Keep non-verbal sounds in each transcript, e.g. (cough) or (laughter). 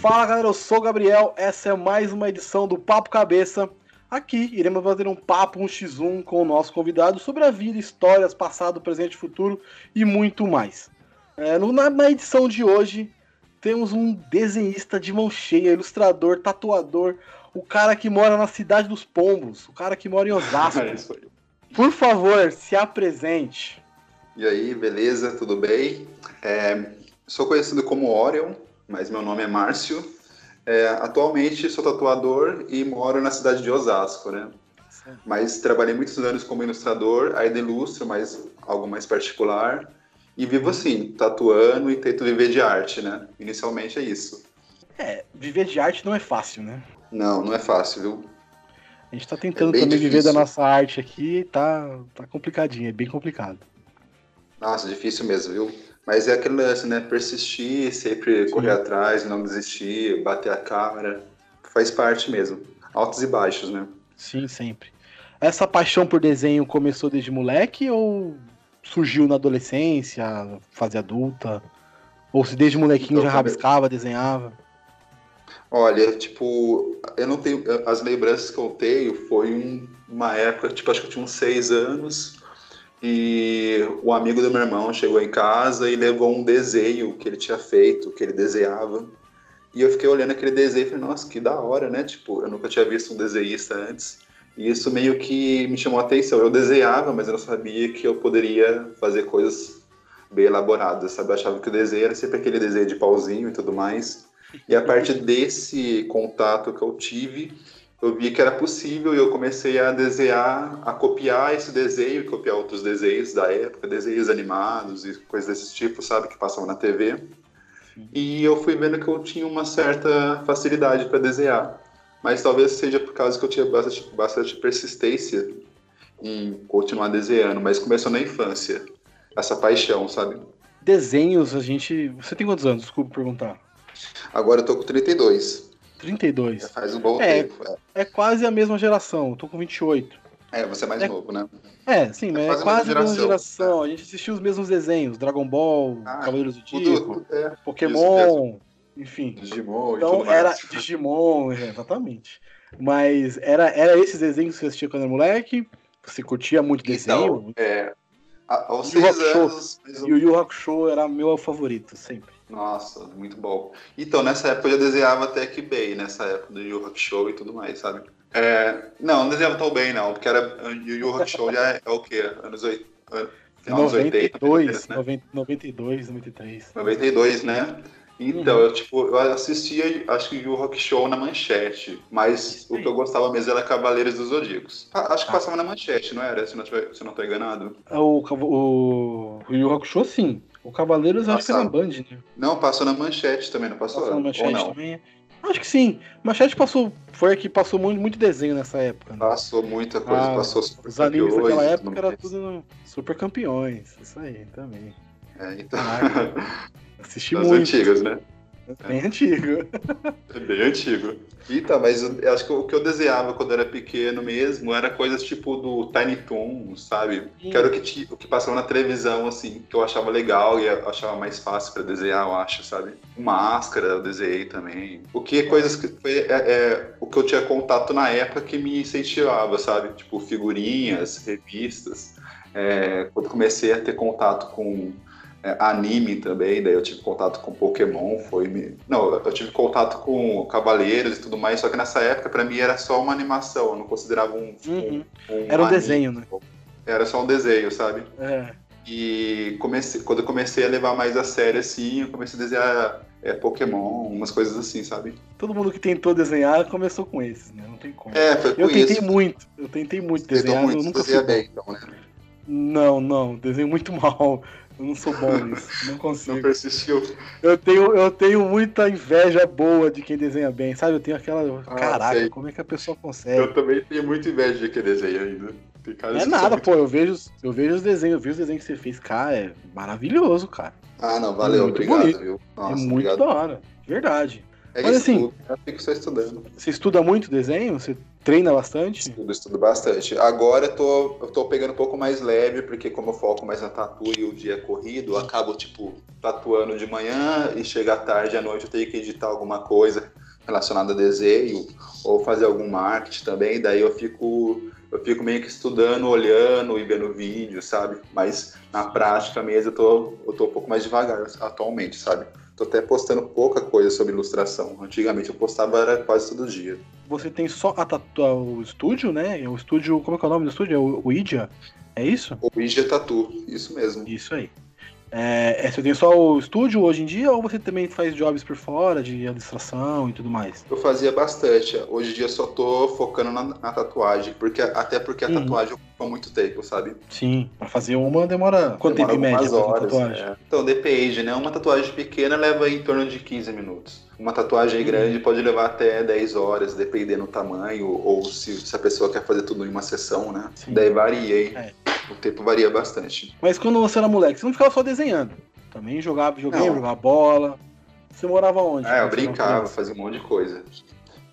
Fala galera, eu sou o Gabriel, essa é mais uma edição do Papo Cabeça. Aqui iremos fazer um papo, um x1 com o nosso convidado sobre a vida, histórias, passado, presente, futuro e muito mais. É, na, na edição de hoje temos um desenhista de mão cheia, ilustrador, tatuador, o cara que mora na cidade dos pombos, o cara que mora em Osasco. (laughs) É Por favor, se apresente. E aí, beleza? Tudo bem? É, sou conhecido como Orion, mas meu nome é Márcio. É, atualmente sou tatuador e moro na cidade de Osasco, né? Mas trabalhei muitos anos como ilustrador, ainda ilustro, mas algo mais particular. E vivo assim, tatuando e tento viver de arte, né? Inicialmente é isso. É, viver de arte não é fácil, né? Não, não é fácil, viu? A gente tá tentando é também difícil. viver da nossa arte aqui, tá, tá complicadinho, é bem complicado. Nossa, difícil mesmo, viu? Mas é aquele lance, né? Persistir, sempre Sim. correr atrás, não desistir, bater a câmera. Faz parte mesmo. Altos e baixos, né? Sim, sempre. Essa paixão por desenho começou desde moleque ou surgiu na adolescência, fase adulta? Ou se desde molequinho então, já rabiscava, desenhava? Olha, tipo, eu não tenho. As lembranças que eu tenho foi um, uma época, tipo, acho que eu tinha uns seis anos e o amigo do meu irmão chegou em casa e levou um desenho que ele tinha feito, que ele desenhava. E eu fiquei olhando aquele desenho e falei, nossa, que da hora, né? Tipo, eu nunca tinha visto um desenhista antes. E isso meio que me chamou a atenção. Eu desenhava, mas eu não sabia que eu poderia fazer coisas bem elaboradas, sabe? Eu achava que o desenho era sempre aquele desenho de pauzinho e tudo mais. E a partir desse contato que eu tive, eu vi que era possível e eu comecei a desenhar, a copiar esse desenho, copiar outros desenhos da época, desenhos animados e coisas desse tipo, sabe, que passavam na TV. E eu fui vendo que eu tinha uma certa facilidade para desenhar. Mas talvez seja por causa que eu tinha bastante, bastante persistência em continuar desenhando, mas começou na infância, essa paixão, sabe? Desenhos, a gente. Você tem quantos anos? Desculpa perguntar. Agora eu tô com 32. 32. Já faz um bom é, tempo. É. é quase a mesma geração, eu tô com 28. É, você é mais é, novo, né? É, sim, mas é quase, é quase a mesma geração. A gente assistiu os mesmos desenhos, Dragon Ball, ah, Cavaleiros do Zodíaco, é, Pokémon, enfim. Digimon Então era Digimon, exatamente. Mas era, era esses desenhos que você assistia quando era moleque? Você curtia muito então, desenho? É, aos seis anos... E o Yu Hakusho era meu favorito, sempre. Nossa, muito bom. Então, nessa época eu já desenhava até que bem, nessa época do Yu Hakusho e tudo mais, sabe? É, não, não desenhava tão bem, não, porque era o Yu Hakusho já é, é, o quê? Anos 80, final 92, 80, né? 92, 93. 92, né? Então, uhum. eu, tipo, eu assistia, acho que Yu Rock Show na manchete, mas o que eu gostava mesmo era Cavaleiros dos Zodíacos. Ah, acho que ah. passava na manchete, não era? Se não, tiver, se não tô enganado. O, o, o Yu Rock Show, sim. O Cavaleiros Passava. acho que é na Band, né? Não, passou na Manchete também, não passou? Passou na Manchete também. Acho que sim. Manchete passou, foi a que passou muito, muito desenho nessa época. Né? Passou muita coisa, ah, passou super Os animes daquela época era tudo super campeões, isso aí também. É, então. (laughs) assisti muito. As antigas, né? É bem antigo. (laughs) É bem antigo. Então, mas eu acho que o que eu desenhava quando era pequeno mesmo era coisas tipo do Tiny Toon, sabe? Sim. Que era o que, o que passava na televisão, assim, que eu achava legal e eu achava mais fácil para desenhar, eu acho, sabe? Máscara eu desenhei também. O que é coisas que foi é, é, o que eu tinha contato na época que me incentivava, sabe? Tipo figurinhas, revistas. É, quando comecei a ter contato com anime também, daí eu tive contato com Pokémon, foi... Não, eu tive contato com Cavaleiros e tudo mais, só que nessa época para mim era só uma animação, eu não considerava um... Uhum. um, era um anime, desenho, né? Era só um desenho, sabe? É. E comecei, quando eu comecei a levar mais a sério, assim, eu comecei a desenhar é, Pokémon, umas coisas assim, sabe? Todo mundo que tentou desenhar começou com esses, né? Não tem como. É, foi com Eu tentei isso. muito, eu tentei muito desenhar, muito, eu nunca fui bem, então, né? Não, não, desenho muito (laughs) mal. Eu não sou bom nisso, não consigo. Não persistiu. Eu tenho, eu tenho muita inveja boa de quem desenha bem, sabe? Eu tenho aquela. Ah, Caraca, sei. como é que a pessoa consegue? Eu também tenho muita inveja de quem desenha ainda. é nada, pô. Eu vejo, eu vejo os desenhos, eu vi os desenhos que você fez, cara, é maravilhoso, cara. Ah, não, valeu, é obrigado, bonito. viu? Nossa, é muito obrigado. da hora, verdade. É Mas assim, estudo, eu fico só estudando. Você estuda muito desenho? Você treina bastante? Estudo, estudo bastante. Agora eu tô, eu tô pegando um pouco mais leve, porque como eu foco mais na tatu e o dia é corrido, eu acabo, tipo, tatuando de manhã e chega à tarde, à noite eu tenho que editar alguma coisa relacionada a desenho ou fazer algum marketing também, daí eu fico eu fico meio que estudando, olhando e vendo vídeo, sabe? Mas na prática mesmo eu tô, eu tô um pouco mais devagar atualmente, sabe? Tô até postando pouca coisa sobre ilustração. Antigamente eu postava era quase todo dia. Você tem só a tatu, o estúdio, né? O estúdio, como é que é o nome do estúdio? É o, o Idia? É isso? O Idia Tatu, isso mesmo. Isso aí. É, é, você tem só o estúdio hoje em dia ou você também faz jobs por fora de ilustração e tudo mais? Eu fazia bastante. Hoje em dia só tô focando na, na tatuagem, porque até porque a uhum. tatuagem ocupa muito tempo, sabe? Sim, pra fazer uma demora quanto demora tempo em média horas, tatuagem? É. Então depende, né? Uma tatuagem pequena leva em torno de 15 minutos. Uma tatuagem uhum. grande pode levar até 10 horas, dependendo do tamanho, ou se, se a pessoa quer fazer tudo em uma sessão, né? Sim. Daí varia, hein? É. O tempo varia bastante. Mas quando você era moleque, você não ficava só desenhando. Também jogava videogame, jogava bola. Você morava onde? Ah, eu brincava, fazia um monte de coisa.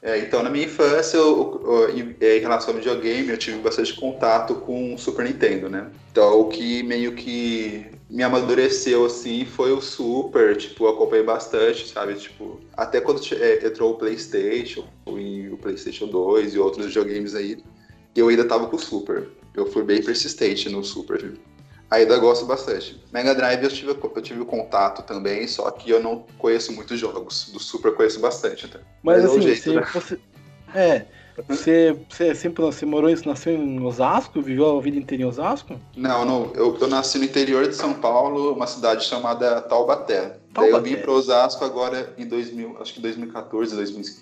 É, então, na minha infância, eu, eu, em relação ao videogame, eu tive bastante contato com o Super Nintendo, né? Então, o que meio que me amadureceu, assim, foi o Super, tipo, eu acompanhei bastante, sabe? Tipo, até quando é, entrou o PlayStation, e o PlayStation 2 e outros videogames aí, eu ainda tava com o Super. Eu fui bem persistente no Super. Ainda gosto bastante. Mega Drive eu tive, eu tive contato também, só que eu não conheço muitos jogos. Do Super eu conheço bastante até. Mas, Mas é assim, jeito, você, né? você, É, você, você sempre você morou, nasceu em Osasco? Viveu a vida inteira em Osasco? Não, não. Eu, eu nasci no interior de São Paulo, uma cidade chamada Taubaté. Daí eu vim para Osasco agora em 2000, acho que 2014,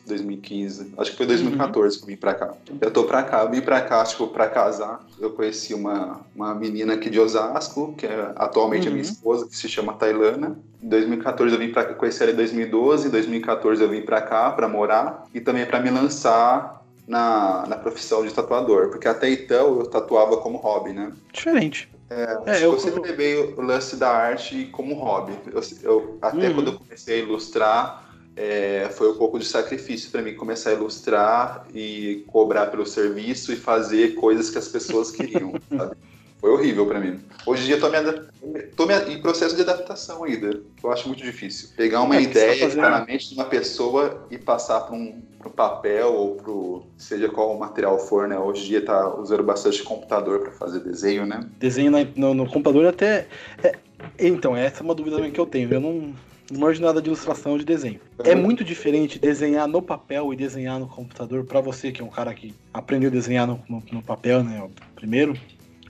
2015. Acho que foi 2014 uhum. que eu vim para cá. Eu tô para cá, eu vim para cá, tipo, para casar. Eu conheci uma, uma menina aqui de Osasco, que é atualmente uhum. a minha uhum. esposa, que se chama Tailana. Em 2014 eu vim para conhecer ela em 2012, em 2014 eu vim para cá para morar e também para me lançar na, na profissão de tatuador, porque até então eu tatuava como hobby, né? Diferente. É, é eu, sempre levei o lance da arte como hobby. Eu, eu até uhum. quando eu comecei a ilustrar, é, foi um pouco de sacrifício para mim começar a ilustrar e cobrar pelo serviço e fazer coisas que as pessoas queriam, (laughs) sabe? Foi horrível para mim. Hoje em dia eu tô, me, tô me, em processo de adaptação ainda, eu acho muito difícil. Pegar uma é, ideia que tá na mente de uma pessoa e passar para um, um, papel ou para seja qual o material for, né? Hoje em dia tá usando bastante computador para fazer desenho, né? Desenho no, no computador até... É, então, essa é uma dúvida que eu tenho. Eu não, não manjo nada de ilustração de desenho. Uhum. É muito diferente desenhar no papel e desenhar no computador para você, que é um cara que aprendeu a desenhar no, no, no papel, né? Primeiro.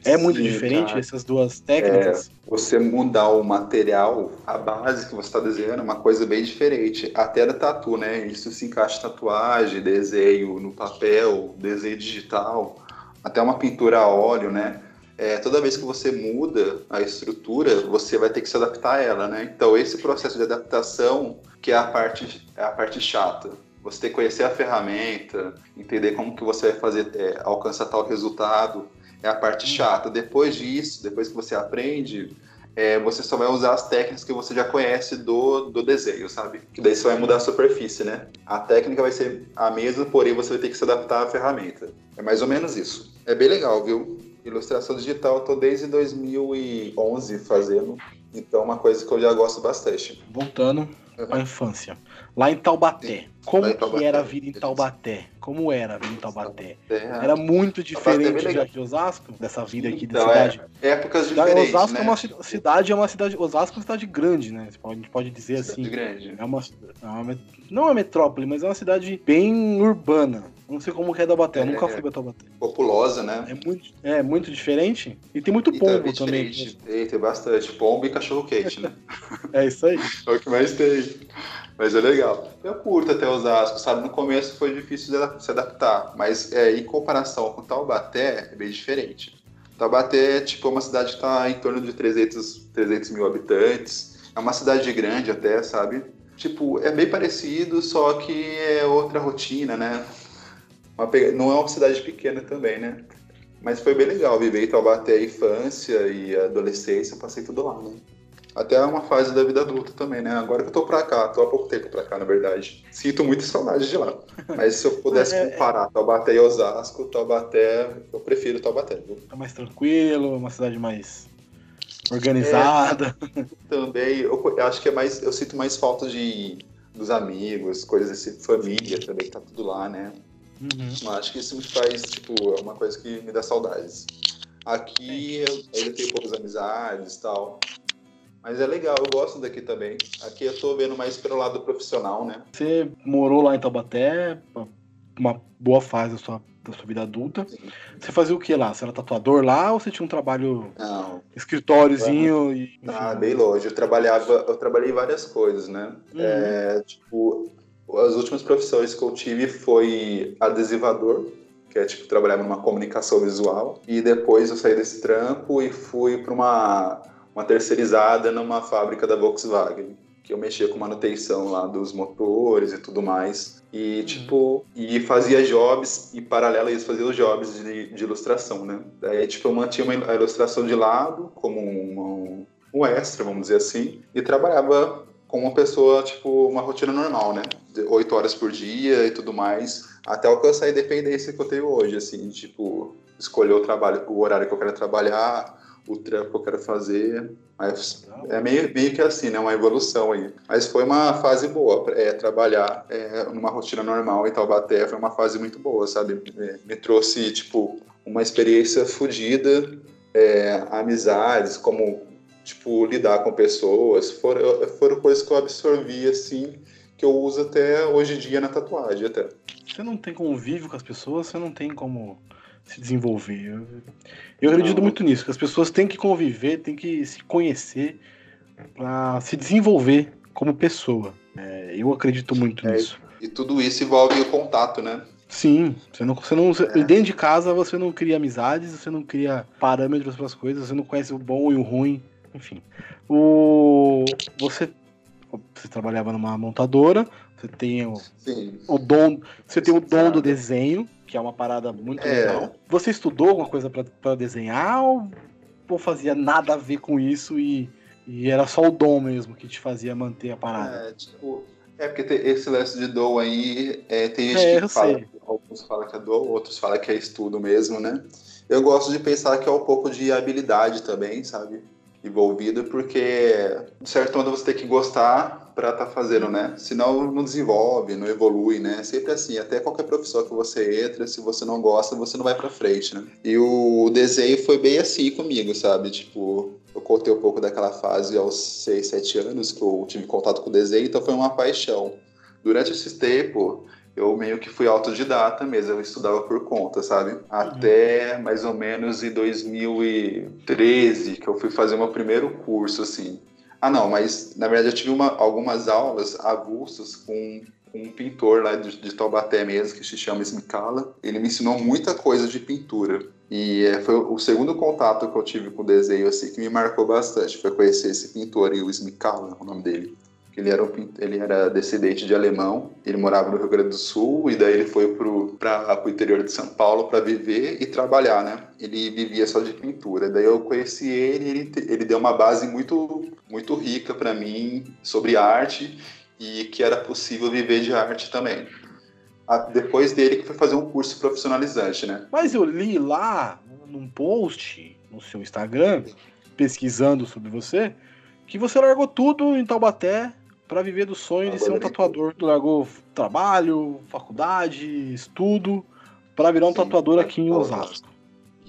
É muito Sim, diferente cara. essas duas técnicas? É, você mudar o material, a base que você está desenhando, é uma coisa bem diferente. Até da tatu, né? Isso se encaixa tatuagem, desenho no papel, desenho digital, até uma pintura a óleo, né? É, toda vez que você muda a estrutura, você vai ter que se adaptar a ela, né? Então esse processo de adaptação que é a parte, é a parte chata. Você tem que conhecer a ferramenta, entender como que você vai fazer, é, alcançar tal resultado é a parte chata. Depois disso, depois que você aprende, é, você só vai usar as técnicas que você já conhece do, do desenho, sabe? Que daí você vai mudar a superfície, né? A técnica vai ser a mesma, porém você vai ter que se adaptar à ferramenta. É mais ou menos isso. É bem legal, viu? Ilustração digital eu tô desde 2011 fazendo, então é uma coisa que eu já gosto bastante. Voltando uhum. à infância. Lá em Taubaté. Como em Taubaté. que era a vida em Taubaté? Como era a vida em Taubaté? Era muito diferente é de Osasco, dessa vida aqui então, da cidade. É, épocas diferentes, Osasco né? é uma cidade, é uma cidade. Osasco é uma cidade grande, né? A gente pode dizer cidade assim. Grande. É uma, é uma, não é uma metrópole, mas é uma cidade bem urbana. Não sei como que é Taubaté, é, nunca fui pra Taubaté. Populosa, né? É muito, é muito diferente. E tem muito pombo também. Tem, tem bastante. Pombo e cachorro quente, né? (laughs) é isso aí. é o que mais tem. Mas é legal. Eu curto até Osasco, sabe? No começo foi difícil se adaptar, mas é, em comparação com Taubaté, é bem diferente. Taubaté é tipo uma cidade que está em torno de 300, 300 mil habitantes. É uma cidade grande até, sabe? Tipo, é bem parecido, só que é outra rotina, né? Não é uma cidade pequena também, né? Mas foi bem legal viver em Taubaté a infância e a adolescência, passei tudo lá, né? Até uma fase da vida adulta também, né? Agora que eu tô pra cá, tô há pouco tempo pra cá, na verdade. Sinto muita saudade de lá. (laughs) Mas se eu pudesse é, é, comparar Taubaté e Osasco, Taubaté, eu prefiro Taubaté. Viu? É mais tranquilo, uma cidade mais organizada. É, também, eu, acho que é mais. Eu sinto mais falta de dos amigos, coisas assim, família também, que tá tudo lá, né? Uhum. Acho que isso me faz, tipo, é uma coisa que me dá saudades. Aqui eu ainda tenho poucas amizades e tal. Mas é legal, eu gosto daqui também. Aqui eu tô vendo mais pelo lado profissional, né? Você morou lá em Taubaté, uma boa fase da sua, da sua vida adulta. Sim. Você fazia o que lá? Você era tatuador lá ou você tinha um trabalho Não. escritóriozinho? E, ah, bem longe. Eu trabalhava, eu trabalhei várias coisas, né? Uhum. É, tipo, as últimas profissões que eu tive foi adesivador, que é tipo trabalhar numa comunicação visual. E depois eu saí desse trampo e fui para uma uma terceirizada numa fábrica da Volkswagen, que eu mexia com manutenção lá dos motores e tudo mais. E, uhum. tipo, e fazia jobs, e paralelo a isso, fazia os jobs de, de ilustração, né? Daí, tipo, eu mantinha uma, a ilustração de lado, como um, um extra, vamos dizer assim, e trabalhava como uma pessoa, tipo, uma rotina normal, né? Oito horas por dia e tudo mais, até alcançar a independência que eu tenho hoje, assim, tipo, escolher o trabalho, o horário que eu quero trabalhar, o trampo que eu quero fazer. Mas é meio, meio que assim, né? Uma evolução aí. Mas foi uma fase boa. É, trabalhar é, numa rotina normal em Taubaté foi uma fase muito boa, sabe? Me, me trouxe, tipo, uma experiência fodida, é, amizades, como, tipo, lidar com pessoas. Foram, foram coisas que eu absorvi, assim, que eu uso até hoje em dia na tatuagem, até. Você não tem convívio com as pessoas, você não tem como se desenvolver. Eu, eu acredito muito nisso, que as pessoas têm que conviver, têm que se conhecer para se desenvolver como pessoa. É, eu acredito muito é, nisso. E tudo isso envolve o contato, né? Sim, você não, você não é. dentro de casa você não cria amizades, você não cria parâmetros para as coisas, você não conhece o bom e o ruim, enfim. O você você trabalhava numa montadora, você tem o, o dom, você tem o dom do desenho, que é uma parada muito é. legal. Você estudou alguma coisa para desenhar ou, ou fazia nada a ver com isso e, e era só o dom mesmo que te fazia manter a parada? É, tipo, é porque esse lance de dom aí, é, tem gente é, que fala, sei. alguns falam que é dom, outros falam que é estudo mesmo, né? Eu gosto de pensar que é um pouco de habilidade também, sabe? Envolvido, porque de certo modo você tem que gostar para estar tá fazendo, né? Senão não desenvolve, não evolui, né? Sempre assim, até qualquer profissão que você entra, se você não gosta, você não vai para frente, né? E o desenho foi bem assim comigo, sabe? Tipo, eu contei um pouco daquela fase aos 6, 7 anos que eu tive contato com o desenho, então foi uma paixão. Durante esse tempo, eu meio que fui autodidata mesmo, eu estudava por conta, sabe? Até mais ou menos em 2013, que eu fui fazer o meu primeiro curso, assim. Ah, não, mas na verdade eu tive uma, algumas aulas avulsas com, com um pintor lá de, de, Taubaté mesmo, que se chama Smicala. Ele me ensinou muita coisa de pintura. E é, foi o segundo contato que eu tive com o desenho assim, que me marcou bastante. Foi conhecer esse pintor, o Smicala, o nome dele ele era, ele era descendente de alemão, ele morava no Rio Grande do Sul e daí ele foi para o interior de São Paulo para viver e trabalhar, né? Ele vivia só de pintura. Daí eu conheci ele, ele, ele deu uma base muito, muito rica para mim sobre arte e que era possível viver de arte também. Depois dele que foi fazer um curso profissionalizante, né? Mas eu li lá num post no seu Instagram, pesquisando sobre você, que você largou tudo em Taubaté para viver do sonho de ser um tatuador. Tu largou trabalho, faculdade, estudo, para virar um Sim, tatuador aqui em Osasco.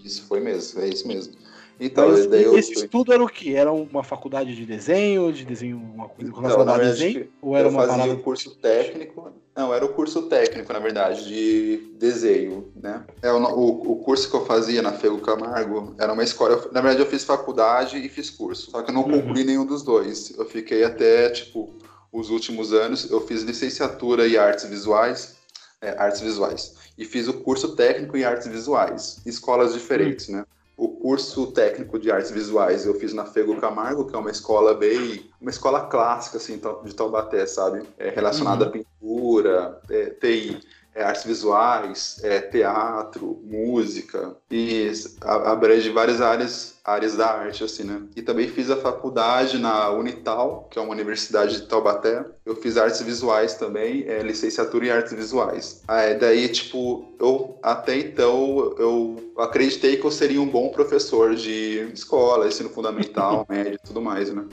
Isso foi mesmo, é isso mesmo. Então, Mas, esse eu... estudo era o que? Era uma faculdade de desenho, de desenho, uma coisa relacionada a desenho? Ou era eu uma fazia parada... o curso técnico. Não, era o curso técnico, na verdade, de desenho, né? É, o, o, o curso que eu fazia na Fego Camargo era uma escola. na verdade, eu fiz faculdade e fiz curso. Só que eu não uhum. concluí nenhum dos dois. Eu fiquei até, tipo, os últimos anos, eu fiz licenciatura em artes visuais, é, artes visuais, e fiz o curso técnico em artes visuais, escolas diferentes, né? O curso técnico de artes visuais eu fiz na Fego Camargo, que é uma escola bem, uma escola clássica assim de Taubaté, sabe? É relacionada uhum. à pintura, é, TI. É, artes visuais, é, teatro, música, e abrange várias áreas, áreas da arte, assim, né? E também fiz a faculdade na Unital, que é uma universidade de Taubaté. Eu fiz artes visuais também, é, licenciatura em artes visuais. Aí, daí, tipo, eu até então eu acreditei que eu seria um bom professor de escola, ensino fundamental, (laughs) médio e tudo mais, né?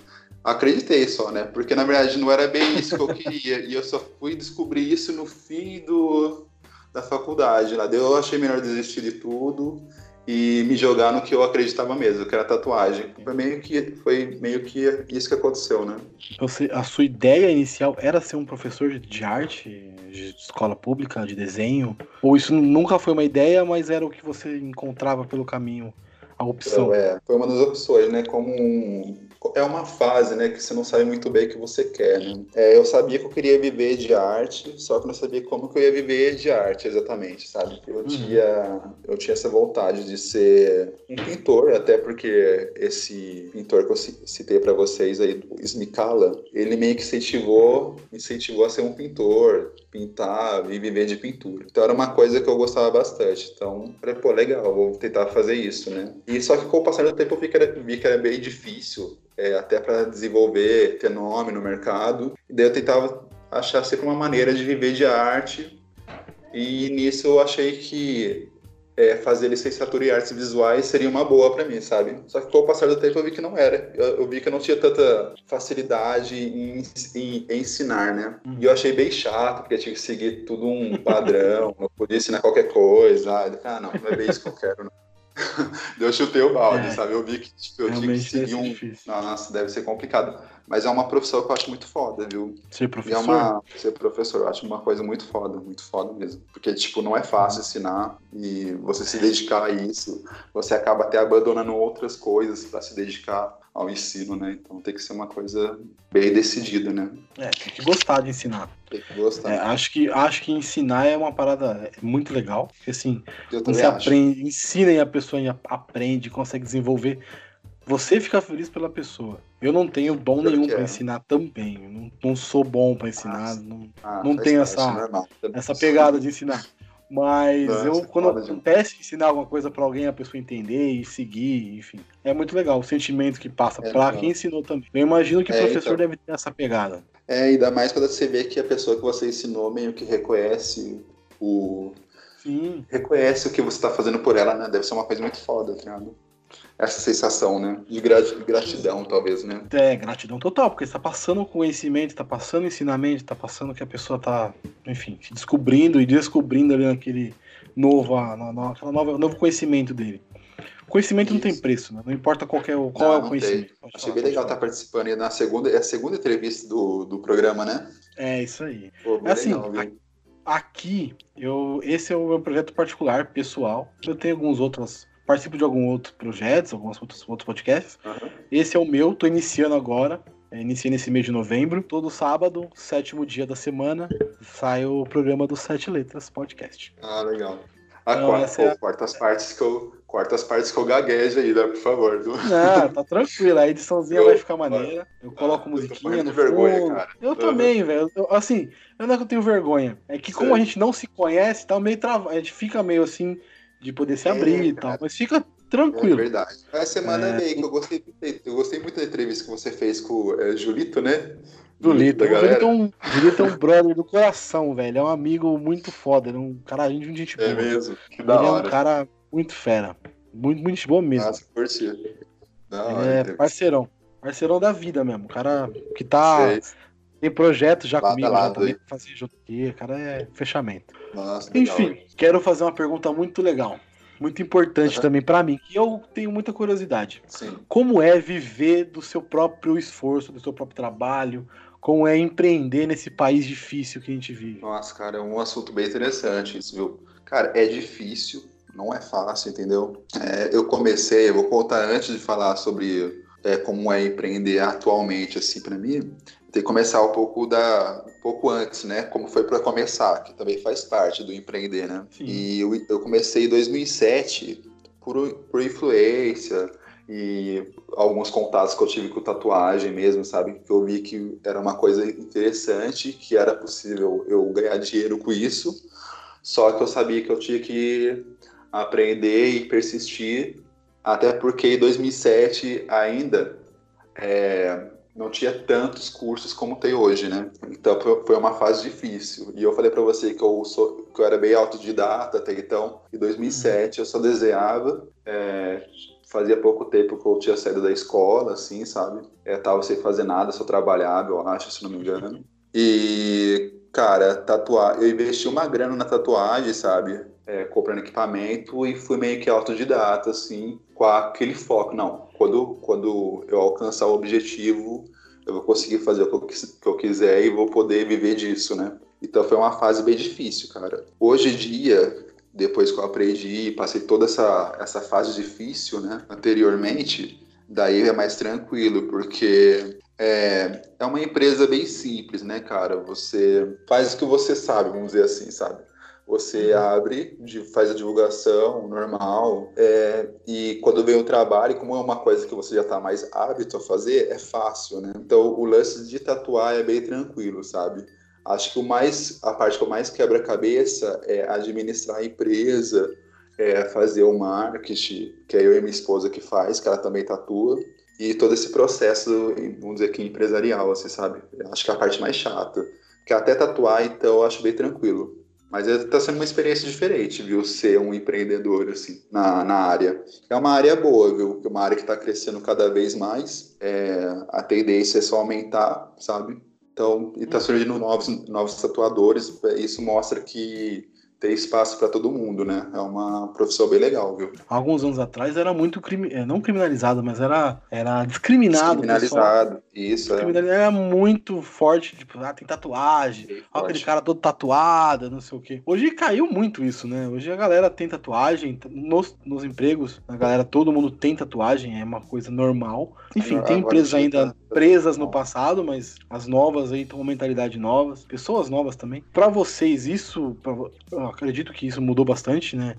Acreditei só, né? Porque na verdade não era bem isso que eu queria. e eu só fui descobrir isso no fim do, da faculdade. Lá eu achei melhor desistir de tudo e me jogar no que eu acreditava mesmo, que era tatuagem. Foi meio que, foi meio que isso que aconteceu, né? Você, a sua ideia inicial era ser um professor de arte, de escola pública, de desenho? Ou isso nunca foi uma ideia, mas era o que você encontrava pelo caminho, a opção? Então, é, foi uma das opções, né? Como um, é uma fase, né, que você não sabe muito bem o que você quer, né? É, eu sabia que eu queria viver de arte, só que não sabia como que eu ia viver de arte exatamente, sabe? Eu uhum. tinha, eu tinha essa vontade de ser um pintor, até porque esse pintor que eu citei para vocês aí, do Smikala, ele meio que incentivou, incentivou a ser um pintor, pintar e viver de pintura. Então era uma coisa que eu gostava bastante. Então, falei, pô, legal, vou tentar fazer isso, né? E só que com o passar do tempo eu vi que era, vi que era bem difícil é, até para desenvolver, nome no mercado. E daí eu tentava achar sempre uma maneira de viver de arte. E nisso eu achei que é, fazer licenciatura em artes visuais seria uma boa para mim, sabe? Só que com o passar do tempo eu vi que não era. Eu, eu vi que eu não tinha tanta facilidade em, em, em ensinar, né? Uhum. E eu achei bem chato, porque tinha que seguir tudo um padrão, (laughs) não podia ensinar qualquer coisa. Ah, não, não é bem isso que eu quero, não. (laughs) eu chutei o balde, é. sabe? Eu vi que tipo, eu tinha que seguir um. Difícil. Nossa, deve ser complicado. Mas é uma profissão que eu acho muito foda, viu? Ser professor? E é uma... Ser professor, eu acho uma coisa muito foda, muito foda mesmo. Porque, tipo, não é fácil ensinar e você se dedicar a isso, você acaba até abandonando outras coisas para se dedicar ao ensino, né? Então tem que ser uma coisa bem decidida, né? É, tem que gostar de ensinar. Tem que gostar. É, acho, que, acho que ensinar é uma parada muito legal. Porque assim, você acho. aprende, ensina e a pessoa aprende, consegue desenvolver. Você fica feliz pela pessoa. Eu não tenho dom nenhum para é. ensinar também. Não, não sou bom para ensinar. não ah, não tenho essa, essa pegada de ensinar. Mas Nossa, eu, quando acontece ensinar alguma coisa para alguém, a pessoa entender e seguir, enfim. É muito legal o sentimento que passa é para quem ensinou também. Eu imagino que o é, professor então. deve ter essa pegada. É, ainda mais quando você vê que a pessoa que você ensinou meio que reconhece o. Sim. Reconhece o que você tá fazendo por ela, né? Deve ser uma coisa muito foda, tá ligado? Essa sensação, né? De gratidão, talvez, né? É, gratidão total, porque você tá passando conhecimento, tá passando ensinamento, tá passando que a pessoa tá, enfim, se descobrindo e descobrindo ali naquele novo, naquela nova, novo conhecimento dele. Conhecimento Isso. não tem preço, né? Não importa qual é o, qual não, é o conhecimento. Achei bem legal estar tá participando aí na segunda, é a segunda entrevista do, do programa, né? É, isso aí. Pô, é assim, legal, aqui, eu, esse é o meu projeto particular, pessoal. Eu tenho alguns outros participo de alguns outros projetos, alguns outros, outros podcasts. Uhum. Esse é o meu, tô iniciando agora. É, iniciei nesse mês de novembro. Todo sábado, sétimo dia da semana, sai o programa do Sete Letras Podcast. Ah, legal. Ah, então, quarta, é... quarta partes que eu. Quarta as partes que eu gaguejo aí, né, por favor. Não, tá tranquilo. A ediçãozinha eu, vai ficar maneira. Eu coloco ah, musiquinha eu no vergonha, fundo. Cara. Eu uhum. também, velho. Assim, não é que eu tenho vergonha. É que como a gente não se conhece, tá meio travado. A gente fica meio assim de poder se abrir é, e tal. Mas fica tranquilo. É verdade. Essa semana é... meio que eu gostei, eu gostei muito da entrevista que você fez com o é, Julito, né? Julito, o Julito, é um, Julito é um brother do coração, velho. É um amigo muito foda. É um cara de gente boa. É mesmo. Que da Ele hora. é um cara muito fera. Muito, muito boa mesmo. Nossa, curti. É parceirão. Parceirão da vida mesmo. O cara que tá. Sei. Tem projeto já lado comigo, já também fazer junto aqui. O cara é fechamento. Nossa, Enfim, legal, quero fazer uma pergunta muito legal. Muito importante uhum. também para mim, que eu tenho muita curiosidade. Sim. Como é viver do seu próprio esforço, do seu próprio trabalho? Como é empreender nesse país difícil que a gente vive? Nossa, cara, é um assunto bem interessante isso, viu? Cara, é difícil, não é fácil, entendeu? É, eu comecei, eu vou contar antes de falar sobre é, como é empreender atualmente, assim, para mim tem que começar um pouco da um pouco antes, né? Como foi para começar, que também faz parte do empreender, né? Sim. E eu, eu comecei em 2007 por, por influência e alguns contatos que eu tive com tatuagem mesmo, sabe? Que eu vi que era uma coisa interessante, que era possível eu ganhar dinheiro com isso. Só que eu sabia que eu tinha que aprender e persistir, até porque em 2007 ainda é, não tinha tantos cursos como tem hoje, né? Então foi uma fase difícil. E eu falei para você que eu sou que eu era bem autodidata até então. Em 2007 eu só desenhava. É, fazia pouco tempo que eu tinha saído da escola, assim, sabe? É, tava sem fazer nada, só trabalhava, eu acho, se não me engano. E, cara, tatuar, eu investi uma grana na tatuagem, sabe? É, comprando equipamento e fui meio que autodidata, assim, com aquele foco. Não, quando, quando eu alcançar o objetivo, eu vou conseguir fazer o que eu, que eu quiser e vou poder viver disso, né? Então foi uma fase bem difícil, cara. Hoje em dia, depois que eu aprendi, passei toda essa, essa fase difícil, né, anteriormente, daí é mais tranquilo, porque é, é uma empresa bem simples, né, cara? Você faz o que você sabe, vamos dizer assim, sabe? Você uhum. abre, faz a divulgação normal, é, e quando vem o trabalho, como é uma coisa que você já está mais hábito a fazer, é fácil, né? Então o lance de tatuar é bem tranquilo, sabe? Acho que o mais, a parte que eu mais quebra a cabeça é administrar a empresa, é fazer o marketing, que é eu e minha esposa que faz, que ela também tatua, e todo esse processo, vamos dizer aqui, empresarial, assim, sabe? Acho que é a parte mais chata. Que até tatuar, então, eu acho bem tranquilo. Mas está sendo uma experiência diferente, viu? Ser um empreendedor, assim, na, na área. É uma área boa, viu? É uma área que está crescendo cada vez mais. É, a tendência é só aumentar, sabe? Então, e está surgindo novos, novos tatuadores. Isso mostra que tem espaço para todo mundo, né? É uma profissão bem legal, viu? Alguns anos atrás era muito crime, é, não criminalizado, mas era, era discriminado. Discriminalizado, isso. É. Era muito forte, tipo, ah, tem tatuagem, ah, aquele cara todo tatuado, não sei o quê. Hoje caiu muito isso, né? Hoje a galera tem tatuagem, nos, nos empregos, a galera, todo mundo tem tatuagem, é uma coisa normal. Enfim, tem empresas ainda tá... presas no passado, mas as novas aí estão com mentalidade novas, pessoas novas também. Para vocês, isso, pra, acredito que isso mudou bastante, né?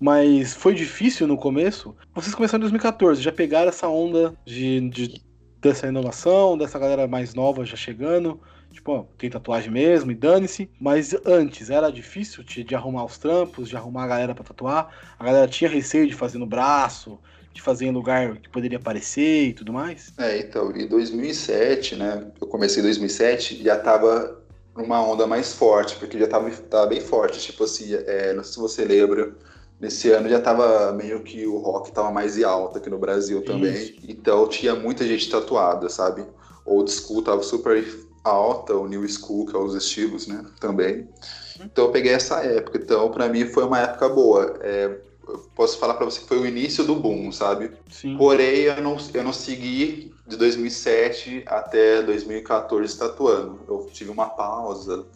Mas foi difícil no começo. Vocês começaram em 2014, já pegaram essa onda de, de dessa inovação, dessa galera mais nova já chegando. Tipo, ó, tem tatuagem mesmo e dane-se. Mas antes era difícil de, de, arrumar os trampos, de arrumar a galera para tatuar. A galera tinha receio de fazer no braço, de fazer em lugar que poderia aparecer e tudo mais. É, então, em 2007, né? Eu comecei em 2007, já tava numa onda mais forte, porque já tava, tava bem forte. Tipo assim, é, não sei se você lembra, nesse ano já tava meio que o rock tava mais em alta aqui no Brasil também. Isso. Então tinha muita gente tatuada, sabe? Old school tava super alta, o new school, que é os estilos, né? Também. Então eu peguei essa época. Então, para mim, foi uma época boa. É, posso falar para você que foi o início do boom, sabe? Sim. Porém, eu não, eu não segui de 2007 até 2014 tatuando. Eu tive uma pausa,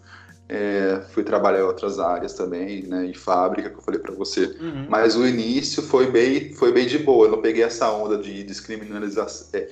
é, fui trabalhar em outras áreas também, né, em fábrica, que eu falei para você. Uhum. Mas o início foi bem, foi bem de boa. Eu não peguei essa onda de descriminalização. É,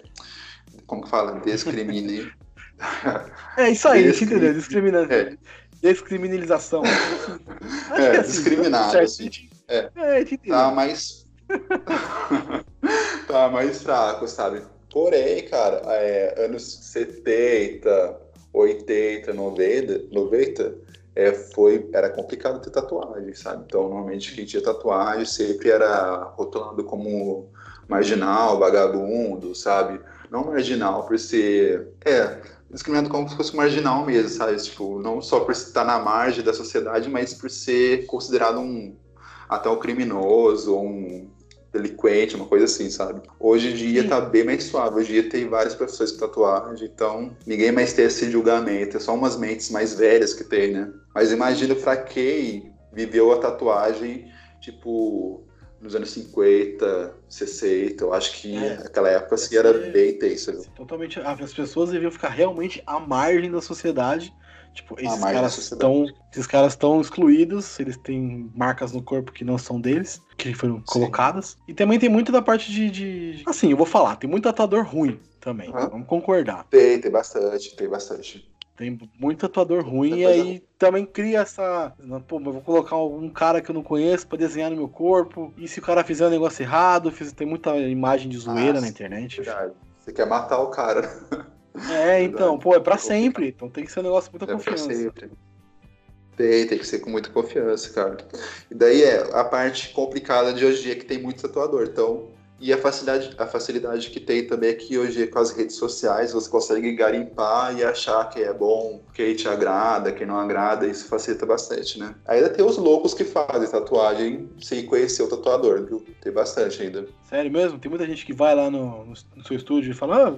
como que fala? Descrimine. (laughs) é isso aí, Descrim... entendeu? Descriminalização. É. Descriminalização. (laughs) é, é assim, discriminado. Assim, é, é tá mais. (laughs) tá mais fraco, sabe? Porém, cara, é, anos 70, 80, 90, 90 é, foi, era complicado ter tatuagem, sabe? Então, normalmente quem tinha tatuagem sempre era rotulando como marginal, vagabundo, sabe? Não marginal por ser. É, discriminado como se fosse marginal mesmo, sabe? Tipo, não só por estar na margem da sociedade, mas por ser considerado um até um criminoso, um delinquente, uma coisa assim, sabe? Hoje em dia Sim. tá bem mais suave. Hoje em dia tem várias profissões de tatuagem, então ninguém mais tem esse julgamento. É só umas mentes mais velhas que tem, né? Mas imagina pra quem viveu a tatuagem, tipo, nos anos 50, 60. Eu acho que é, aquela época assim, era bem tensa. Totalmente. As pessoas deviam ficar realmente à margem da sociedade Tipo, esses caras estão esses caras estão excluídos, eles têm marcas no corpo que não são deles, que foram Sim. colocadas. E também tem muito da parte de, de, Assim, eu vou falar, tem muito tatuador ruim também. Uhum. Vamos concordar. Tem, tem bastante, tem bastante. Tem muito tatuador ruim e aí é... também cria essa. Pô, mas vou colocar um cara que eu não conheço pra desenhar no meu corpo. E se o cara fizer um negócio errado, fiz... tem muita imagem de zoeira ah, na internet. Verdade. Você quer matar o cara. (laughs) É, então, pô, é pra sempre. Então tem que ser um negócio muito muita é confiança. Pra sempre. Tem, tem que ser com muita confiança, cara. E daí é a parte complicada de hoje em dia que tem muito tatuador. Então, e a facilidade, a facilidade que tem também é que hoje com as redes sociais você consegue garimpar e achar que é bom, quem te agrada, quem não agrada, isso facilita bastante, né? Ainda tem os loucos que fazem tatuagem sem conhecer o tatuador, viu? Tem bastante ainda. Sério mesmo? Tem muita gente que vai lá no, no, no seu estúdio e fala, ah,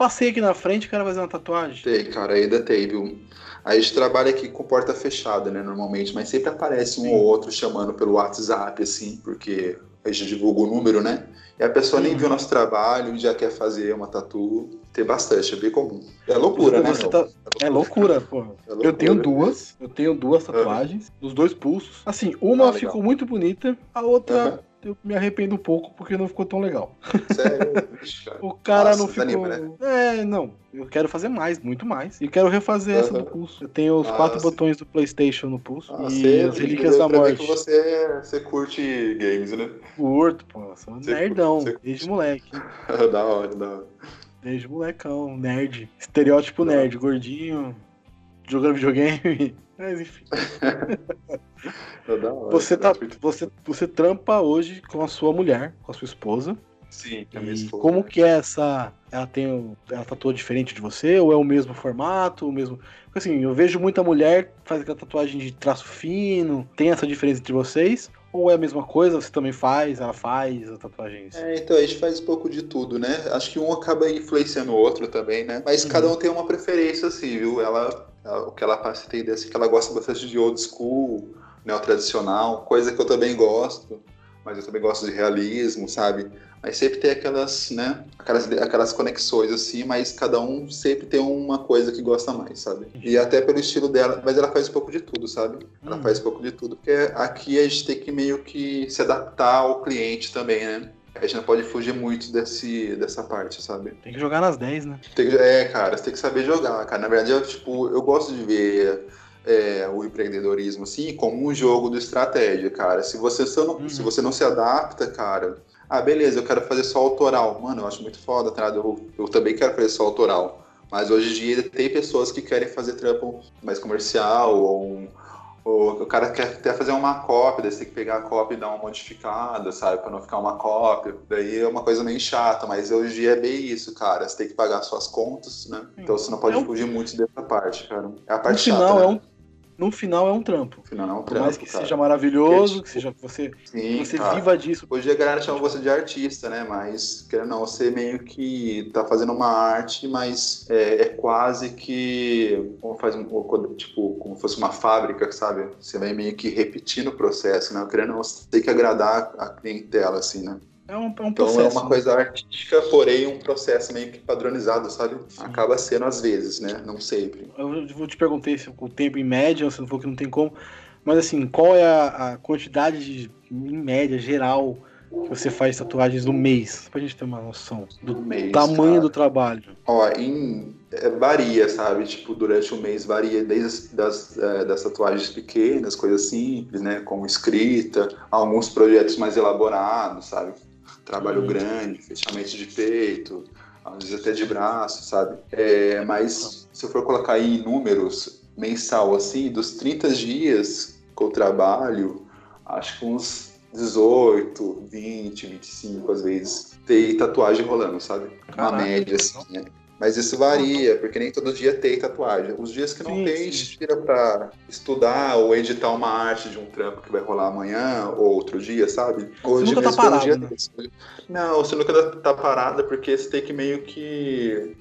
passei aqui na frente, o cara fazer uma tatuagem. Tem, cara, ainda tem, viu? A gente trabalha aqui com porta fechada, né, normalmente, mas sempre aparece um Sim. ou outro chamando pelo WhatsApp, assim, porque a gente divulga o número, né? E a pessoa nem viu nosso trabalho, já quer fazer uma tatu. Tem bastante, é bem comum. É loucura, Você né? Tá... É loucura, pô. É loucura, eu tenho duas, eu tenho duas tatuagens, uhum. dos dois pulsos. Assim, uma ah, ficou muito bonita, a outra uhum eu me arrependo um pouco porque não ficou tão legal. Sério? (laughs) o cara Nossa, não ficou. Anima, né? É, não. Eu quero fazer mais, muito mais. E quero refazer uhum. essa do pulso. Eu tenho os quatro botões do PlayStation no pulso. Ah, e as relíquias da morte. Que você, você curte games, né? Curto, pô. Sou você nerdão, curte, desde moleque. (laughs) da hora, da hora. Desde molecão, nerd. Estereótipo nerd, gordinho, jogando videogame. (laughs) Mas enfim. Você, tá, você, você trampa hoje com a sua mulher, com a sua esposa. Sim, é a minha esposa. Como que é essa. Ela tem. Ela tatua diferente de você? Ou é o mesmo formato? O mesmo. Assim, eu vejo muita mulher faz aquela tatuagem de traço fino. Tem essa diferença entre vocês? Ou é a mesma coisa? Você também faz? Ela faz a tatuagem? É, então a gente faz um pouco de tudo, né? Acho que um acaba influenciando o outro também, né? Mas uhum. cada um tem uma preferência, assim, viu? Ela. O que ela passa a entender assim, que ela gosta bastante de old school, neo-tradicional, coisa que eu também gosto, mas eu também gosto de realismo, sabe? Mas sempre tem aquelas, né, aquelas, aquelas conexões assim, mas cada um sempre tem uma coisa que gosta mais, sabe? E até pelo estilo dela, mas ela faz um pouco de tudo, sabe? Ela hum. faz um pouco de tudo, porque aqui a gente tem que meio que se adaptar ao cliente também, né? A gente não pode fugir muito desse, dessa parte, sabe? Tem que jogar nas 10, né? Que, é, cara, você tem que saber jogar, cara. Na verdade, eu, tipo, eu gosto de ver é, o empreendedorismo assim como um jogo de estratégia, cara. Se você, não, uhum. se você não se adapta, cara, ah, beleza, eu quero fazer só autoral. Mano, eu acho muito foda, tá? Eu, eu também quero fazer só autoral. Mas hoje em dia tem pessoas que querem fazer trampo mais comercial, ou, um, ou o cara quer até fazer uma cópia, daí você tem que pegar a cópia e dar uma modificada, sabe? Para não ficar uma cópia. Daí é uma coisa meio chata, mas hoje em dia é bem isso, cara. Você tem que pagar suas contas, né? Então você não pode é um... fugir muito dessa parte, cara. É a parte no chata. Final, né? é um no final é um trampo. No final é um Por trampo. mais que cara. seja maravilhoso, que seja que você, Sim, você cara. viva disso. Hoje a galera chama você de artista, né? Mas, querendo não, você meio que tá fazendo uma arte, mas é, é quase que como faz um, tipo, como fosse uma fábrica, sabe? Você vai meio que repetindo o processo, né? Querendo não, você tem que agradar a clientela, assim, né? É um, é um então processo. é uma coisa artística, porém um processo meio que padronizado, sabe? Sim. Acaba sendo às vezes, né? Não sempre. Eu vou te perguntar se o tempo em média, você não falou que não tem como, mas assim, qual é a, a quantidade de, em média, geral, que você faz tatuagens no mês? Pra gente ter uma noção do mês, tamanho cara. do trabalho. Ó, em, é, varia, sabe? Tipo, durante o mês varia desde das, é, das tatuagens pequenas, coisas simples, né? Como escrita, alguns projetos mais elaborados, sabe? Trabalho uhum. grande, fechamento de peito, às vezes até de braço, sabe? É, mas se eu for colocar aí em números mensal assim, dos 30 dias que eu trabalho, acho que uns 18, 20, 25 às vezes, tem tatuagem rolando, sabe? Caraca, Uma média assim, né? Mas isso varia, porque nem todo dia tem tatuagem. Os dias que não sim, tem, sim. a gente tira pra estudar ou editar uma arte de um trampo que vai rolar amanhã ou outro dia, sabe? Hoje você nunca tá parado, dia né? Não, você nunca tá parada porque você tem que meio que...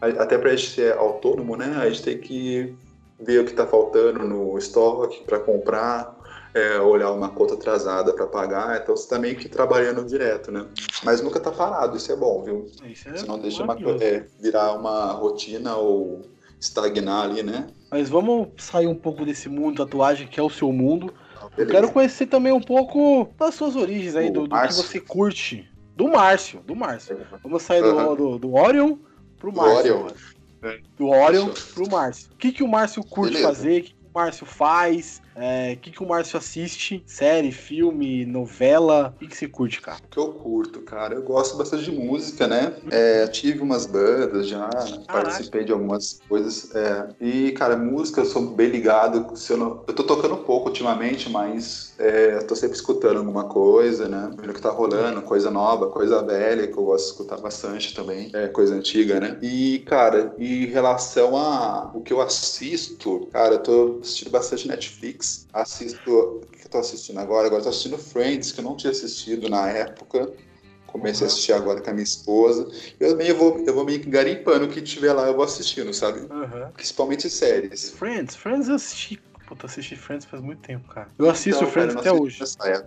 Até pra gente ser autônomo, né? A gente tem que ver o que tá faltando no estoque para comprar é, olhar uma conta atrasada para pagar, então você tá meio que trabalhando direto, né? Mas nunca tá parado, isso é bom, viu? Isso é você não deixa uma, é, virar uma rotina ou estagnar ali, né? Mas vamos sair um pouco desse mundo de tatuagem que é o seu mundo. Ah, Eu quero conhecer também um pouco das suas origens aí, do, do que você curte. Do Márcio, do Márcio. Vamos sair uhum. do, do, do Orion pro Márcio. Do Orion, do Orion pro Márcio. O que, que o Márcio curte Beleza. fazer? O que, que o Márcio faz? É, o que, que o Márcio assiste? Série, filme, novela? O que, que você curte, cara? O que eu curto, cara? Eu gosto bastante de música, né? É, tive umas bandas já, Caraca. participei de algumas coisas. É, e, cara, música eu sou bem ligado. Eu, não, eu tô tocando pouco ultimamente, mas é, tô sempre escutando alguma coisa, né? Vendo o que tá rolando, coisa nova, coisa velha, que eu gosto de escutar bastante também. É, coisa antiga, né? E, cara, em relação a o que eu assisto, cara, eu tô assistindo bastante Netflix. Assisto. O que eu tô assistindo agora? Agora eu tô assistindo Friends, que eu não tinha assistido na época. Comecei uhum. a assistir agora com a minha esposa. Eu também vou, eu vou meio que garimpando o que tiver lá, eu vou assistindo, sabe? Uhum. Principalmente séries. Friends, Friends eu assisti. Puta, assisti Friends faz muito tempo, cara. Eu assisto então, Friends cara, até hoje.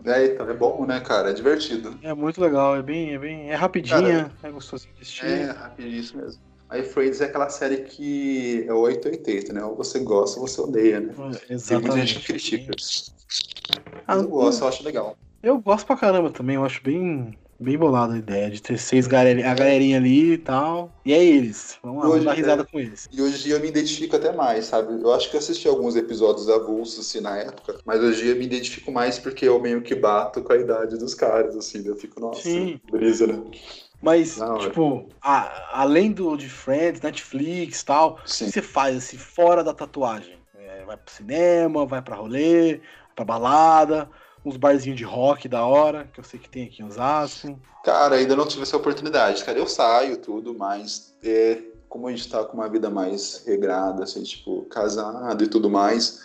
É, então, é bom, né, cara? É divertido. É muito legal, é bem, é bem. É rapidinha, cara, é gostoso de assistir. É, rapidíssimo mesmo. Aí Friends é aquela série que é 880, né? Ou você gosta ou você odeia, né? Exatamente. Tem muita gente que critica. Ah, eu gosto, eu acho legal. Eu gosto pra caramba também, eu acho bem, bem bolada a ideia de ter seis galerinha, a galerinha ali e tal. E é eles. Vamos lá, hoje, vamos dar risada é, com eles. E hoje em dia eu me identifico até mais, sabe? Eu acho que eu assisti alguns episódios avulsos assim na época, mas hoje em dia eu me identifico mais porque eu meio que bato com a idade dos caras, assim. Eu fico, nossa, Sim. brisa, né? Mas, Não, tipo, a, além do de Friends, Netflix e tal, Sim. o que você faz assim, fora da tatuagem? É, vai pro cinema, vai pra rolê, pra balada, uns barzinhos de rock da hora, que eu sei que tem aqui em Osasco. Cara, ainda não tive essa oportunidade, cara. Eu saio tudo, mas é, como a gente tá com uma vida mais regrada, assim, tipo, casado e tudo mais,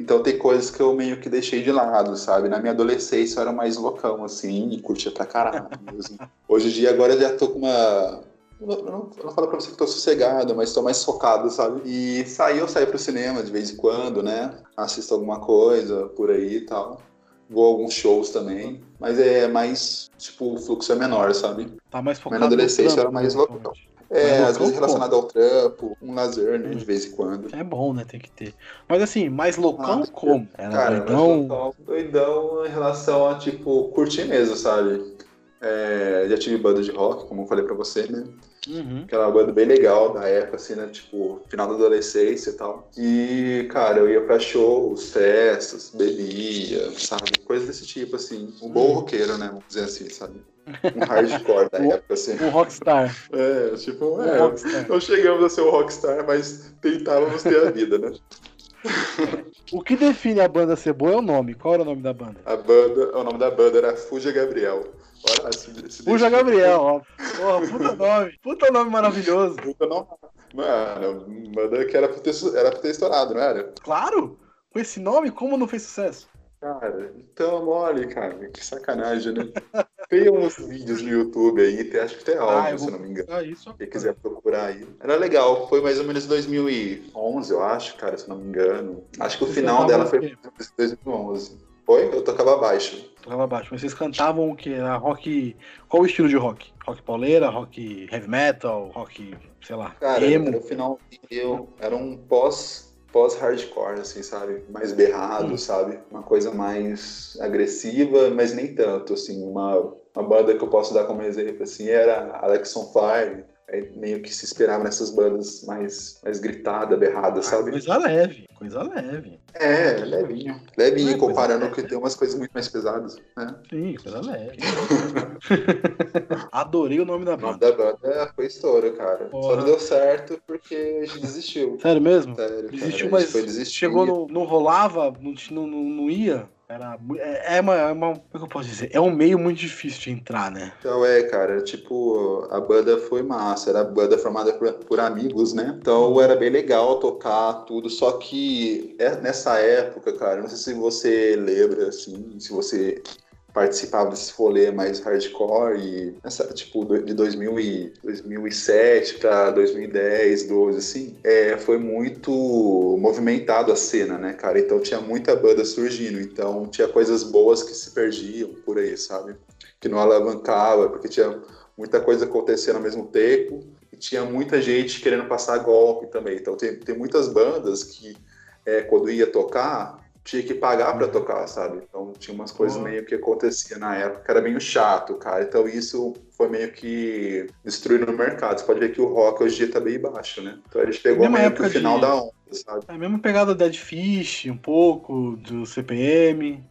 então tem coisas que eu meio que deixei de lado, sabe? Na minha adolescência eu era mais loucão, assim, e curtia pra caralho. (laughs) Hoje em dia, agora eu já tô com uma. Eu não, eu não falo pra você que tô sossegado, mas tô mais focado, sabe? E sair, eu saio pro cinema de vez em quando, né? Assisto alguma coisa por aí e tal. Vou a alguns shows também, mas é mais, tipo, o fluxo é menor, sabe? Tá mais focado. Mas na adolescência eu era mais loucão. É, às vezes relacionado ao trampo, um lazer, né, de vez em quando. É bom, né, tem que ter. Mas assim, mais loucão ah, como? Era cara, doidão? doidão em relação a, tipo, curtir mesmo, sabe? É, já tive banda de rock, como eu falei pra você, né? Uhum. Aquela banda bem legal da época, assim, né? Tipo, final da adolescência e tal. E, cara, eu ia pra shows, festas, bebia, sabe? Coisas desse tipo, assim. Um bom uhum. roqueiro, né? Vamos dizer assim, sabe? Um hardcore da (laughs) época, assim. Um rockstar. É, tipo, é, rockstar. não chegamos a ser um rockstar, mas tentávamos ter a vida, né? O que define a banda ser boa é o nome. Qual era o nome da banda? A banda, o nome da banda era Fuja Gabriel. Fuja Gabriel, ó. Porra, puta nome. Puta nome maravilhoso. Puta nome. Mano, banda que era pra, ter, era pra ter estourado, não era? Claro! Com esse nome, como não fez sucesso? Cara, então mole, cara. Que sacanagem, né? (laughs) tem uns vídeos no YouTube aí, acho que tem áudio, ah, se não me engano. Ah, isso, Quem quiser procurar aí. Era legal, foi mais ou menos 2011, eu acho, cara, se não me engano. Acho que o final dela foi em 2011. Foi? Eu tocava baixo. Tocava baixo. Mas vocês cantavam o que? Era rock. Qual o estilo de rock? Rock pauleira, rock heavy metal, rock, sei lá, Cara, emo? Era o final eu era um pós pós-hardcore, assim, sabe? Mais berrado, hum. sabe? Uma coisa mais agressiva, mas nem tanto, assim. Uma, uma banda que eu posso dar como exemplo, assim, era Alex on Fire, Aí meio que se esperava nessas bandas mais, mais gritada, berrada, ah, sabe? Coisa leve, coisa leve. É, levinho. Levinho, é, comparando que tem umas coisas muito mais pesadas, né? Sim, coisa leve. (laughs) Adorei o nome da banda. O nome da banda foi estouro, cara. Porra. Só não deu certo porque a gente desistiu. Sério mesmo? Sério, desistiu, cara, mas chegou, no, não rolava, não, não, não ia? Era, é, é, uma, é uma. Como é eu posso dizer? É um meio muito difícil de entrar, né? Então é, cara, tipo, a banda foi massa, era a banda formada por, por amigos, né? Então era bem legal tocar tudo, só que é, nessa época, cara, não sei se você lembra, assim, se você participava desse rolê mais hardcore e essa, tipo de 2000 e, 2007 para 2010, 12 assim, é, foi muito movimentado a cena, né, cara? Então tinha muita banda surgindo, então tinha coisas boas que se perdiam por aí, sabe? Que não alavancava, porque tinha muita coisa acontecendo ao mesmo tempo e tinha muita gente querendo passar golpe também. Então tem, tem muitas bandas que é, quando ia tocar tinha que pagar para tocar, sabe? Então tinha umas coisas meio que acontecia na época, era meio chato, cara. Então isso foi foi meio que destruindo o mercado. Você pode ver que o rock hoje em dia tá bem baixo, né? Então ele chegou meio que o final de... da onda, sabe? É a mesma pegada do Dead Fish, um pouco, do CPM.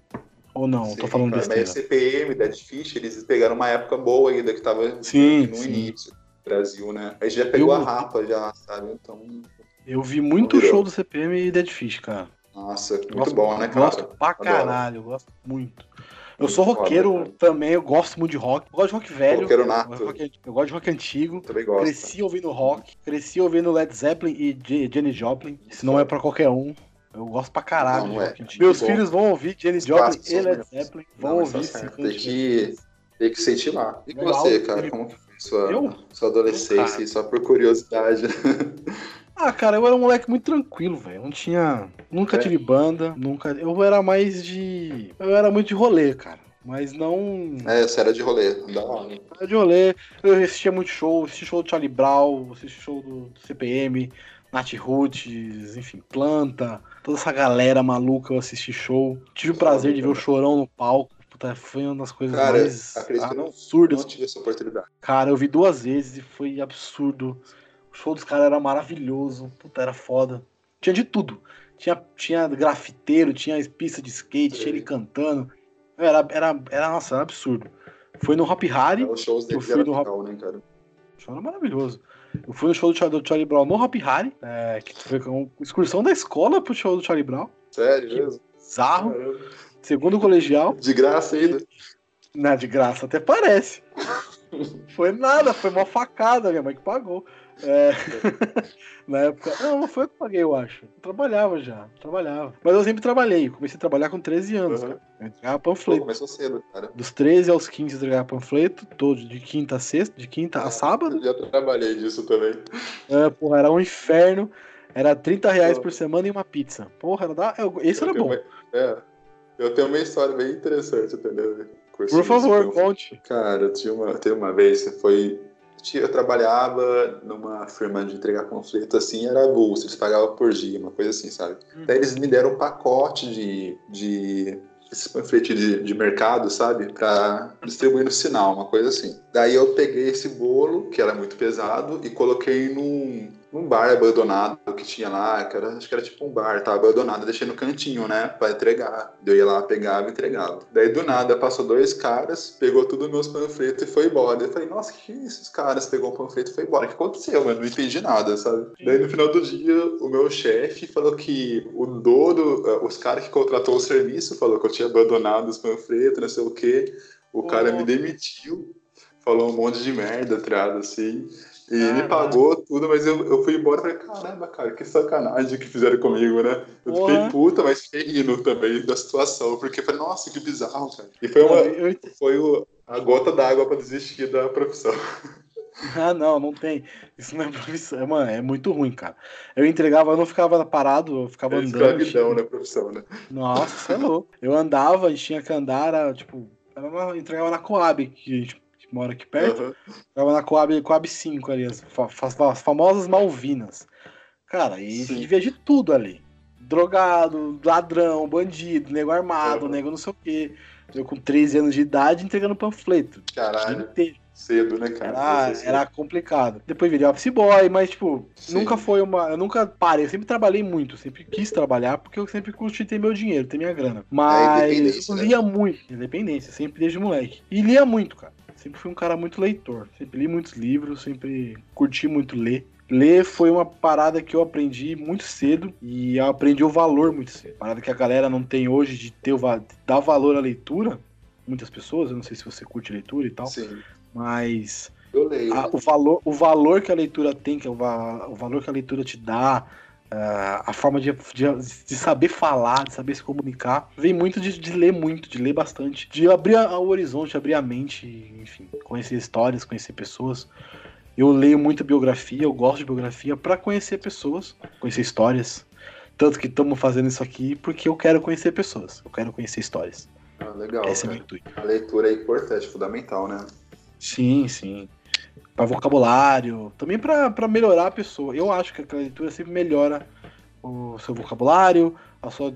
Ou não? Sim, tô falando cara, besteira. Mas CPM, Dead Fish, eles pegaram uma época boa ainda, que tava sim, no sim. início do Brasil, né? Aí já pegou eu, a rapa já, sabe? Então. Eu vi muito show do CPM e Dead Fish, cara. Nossa, muito gosto, bom, né, cara? Gosto pra caralho, eu gosto muito. Eu sou roqueiro foda, também, eu gosto muito de rock. Eu gosto de rock velho. Roqueiro nato. Eu gosto de rock antigo. Também gosto. Cresci ouvindo rock, cresci ouvindo Led Zeppelin e Jenny Joplin. Isso não é pra qualquer um. Eu gosto pra caralho não, não é. Meus Bom, filhos vão ouvir Jenny Joplin e Led Zeppelin. Vão não, ouvir sim. Tem que, tem que sentir lá. E você, cara? Como que foi sua, eu? sua adolescência só por curiosidade? (laughs) Ah, cara, eu era um moleque muito tranquilo, velho. Não tinha. Nunca é. tive banda, nunca. Eu era mais de. Eu era muito de rolê, cara. Mas não. É, você era de rolê, hora. Era de rolê. Eu assistia muito show, assisti show do Charlie Brown, assisti show do CPM, Nat Roots, enfim, Planta. Toda essa galera maluca eu assisti show. Tive o prazer de ver o Chorão no palco. Puta, foi uma das coisas Cara, mais absurdas. Não, não tive essa oportunidade. Cara, eu vi duas vezes e foi absurdo. O show dos caras era maravilhoso. Puta, era foda. Tinha de tudo. Tinha, tinha grafiteiro, tinha pista de skate, tinha ele cantando. Era, era, era, nossa, era absurdo. Foi no Hop Harry. Os shows dele no Hop... né, cara? O show era maravilhoso. Eu fui no show do, do Charlie Brown no Hop Harry, é, que foi com excursão da escola pro show do Charlie Brown. Sério que mesmo? Bizarro. Caramba. Segundo colegial. De graça ainda. Não, de graça até parece. Foi nada, foi uma facada, minha mãe que pagou. É... (laughs) Na época. Não, não foi eu que paguei, eu acho. Eu trabalhava já, trabalhava. Mas eu sempre trabalhei. Comecei a trabalhar com 13 anos, uhum. cara. Eu entregava panfleto. Pô, começou cedo, cara. Dos 13 aos 15 eu entregava panfleto, todo, de quinta a sexta, de quinta a sábado. Eu já trabalhei disso também. É, porra, era um inferno. Era 30 reais por semana e uma pizza. Porra, era da... esse eu era bom. Uma... É. Eu tenho uma história bem interessante, entendeu? Por favor, conte. Cara, tinha uma, tem uma vez, foi eu trabalhava numa firma de entregar panfleto assim, era avulso, eles pagavam por dia, uma coisa assim, sabe? Uhum. Daí eles me deram um pacote de, de esse panfleto de, de mercado, sabe? Pra distribuir no sinal, uma coisa assim. Daí eu peguei esse bolo, que era muito pesado, e coloquei num, num bar abandonado que tinha lá, que era, acho que era tipo um bar, tava abandonado, deixei no cantinho, né, pra entregar. Eu ia lá, pegava e entregava. Daí do nada passou dois caras, pegou tudo meus panfletos e foi embora. Eu falei, nossa, que é esses caras pegou o panfleto e foi embora? O que aconteceu, mano? Não entendi nada, sabe? Daí no final do dia, o meu chefe falou que o dono, eh, os caras que contratou o serviço, falou que eu tinha abandonado os panfletos, não sei o quê. O cara me demitiu, falou um monte de merda, triado assim. E ele pagou tudo, mas eu, eu fui embora e falei, caramba, cara, que sacanagem que fizeram comigo, né? Eu Porra. fiquei puta, mas fiquei rindo também da situação, porque falei, nossa, que bizarro, cara. E foi, uma, eu... foi o, a gota d'água para desistir da profissão. (laughs) Ah, não, não tem. Isso não é profissão. É, mano, é muito ruim, cara. Eu entregava, eu não ficava parado, eu ficava é andando. Escravidão na né, profissão, né? Nossa, você é louco. Eu andava, a gente tinha que andar, era, tipo, eu entregava na Coab, que a gente mora aqui perto. Uhum. Tava na Coab, Coab 5 ali, as, as famosas Malvinas. Cara, e Sim. via de tudo ali. Drogado, ladrão, bandido, nego armado, uhum. nego não sei o quê. Eu com 13 anos de idade entregando panfleto. Caralho. Cedo, né, cara? Era, era complicado. Depois virei office boy, mas, tipo, Sim. nunca foi uma. Eu nunca parei, eu sempre trabalhei muito, sempre quis trabalhar, porque eu sempre curti ter meu dinheiro, ter minha grana. É mas eu lia né? muito, independência, sempre desde moleque. E lia muito, cara. Sempre fui um cara muito leitor. Sempre li muitos livros, sempre curti muito ler. Ler foi uma parada que eu aprendi muito cedo e eu aprendi o valor muito cedo. Parada que a galera não tem hoje de ter o, dar valor à leitura. Muitas pessoas, eu não sei se você curte leitura e tal. Sim. Mas eu leio. A, o, valor, o valor que a leitura tem, que é o, o valor que a leitura te dá, Uh, a forma de, de, de, saber falar, de saber se comunicar, vem muito de, de ler muito, de ler bastante, de abrir o horizonte, abrir a mente, enfim, conhecer histórias, conhecer pessoas. Eu leio muita biografia, eu gosto de biografia para conhecer pessoas, conhecer histórias. Tanto que estamos fazendo isso aqui porque eu quero conhecer pessoas, eu quero conhecer histórias. Ah, legal. Esse cara. é meu intuito. A leitura é importante, fundamental, né? Sim, sim para vocabulário, também para melhorar a pessoa. Eu acho que a leitura sempre melhora o seu vocabulário, a sua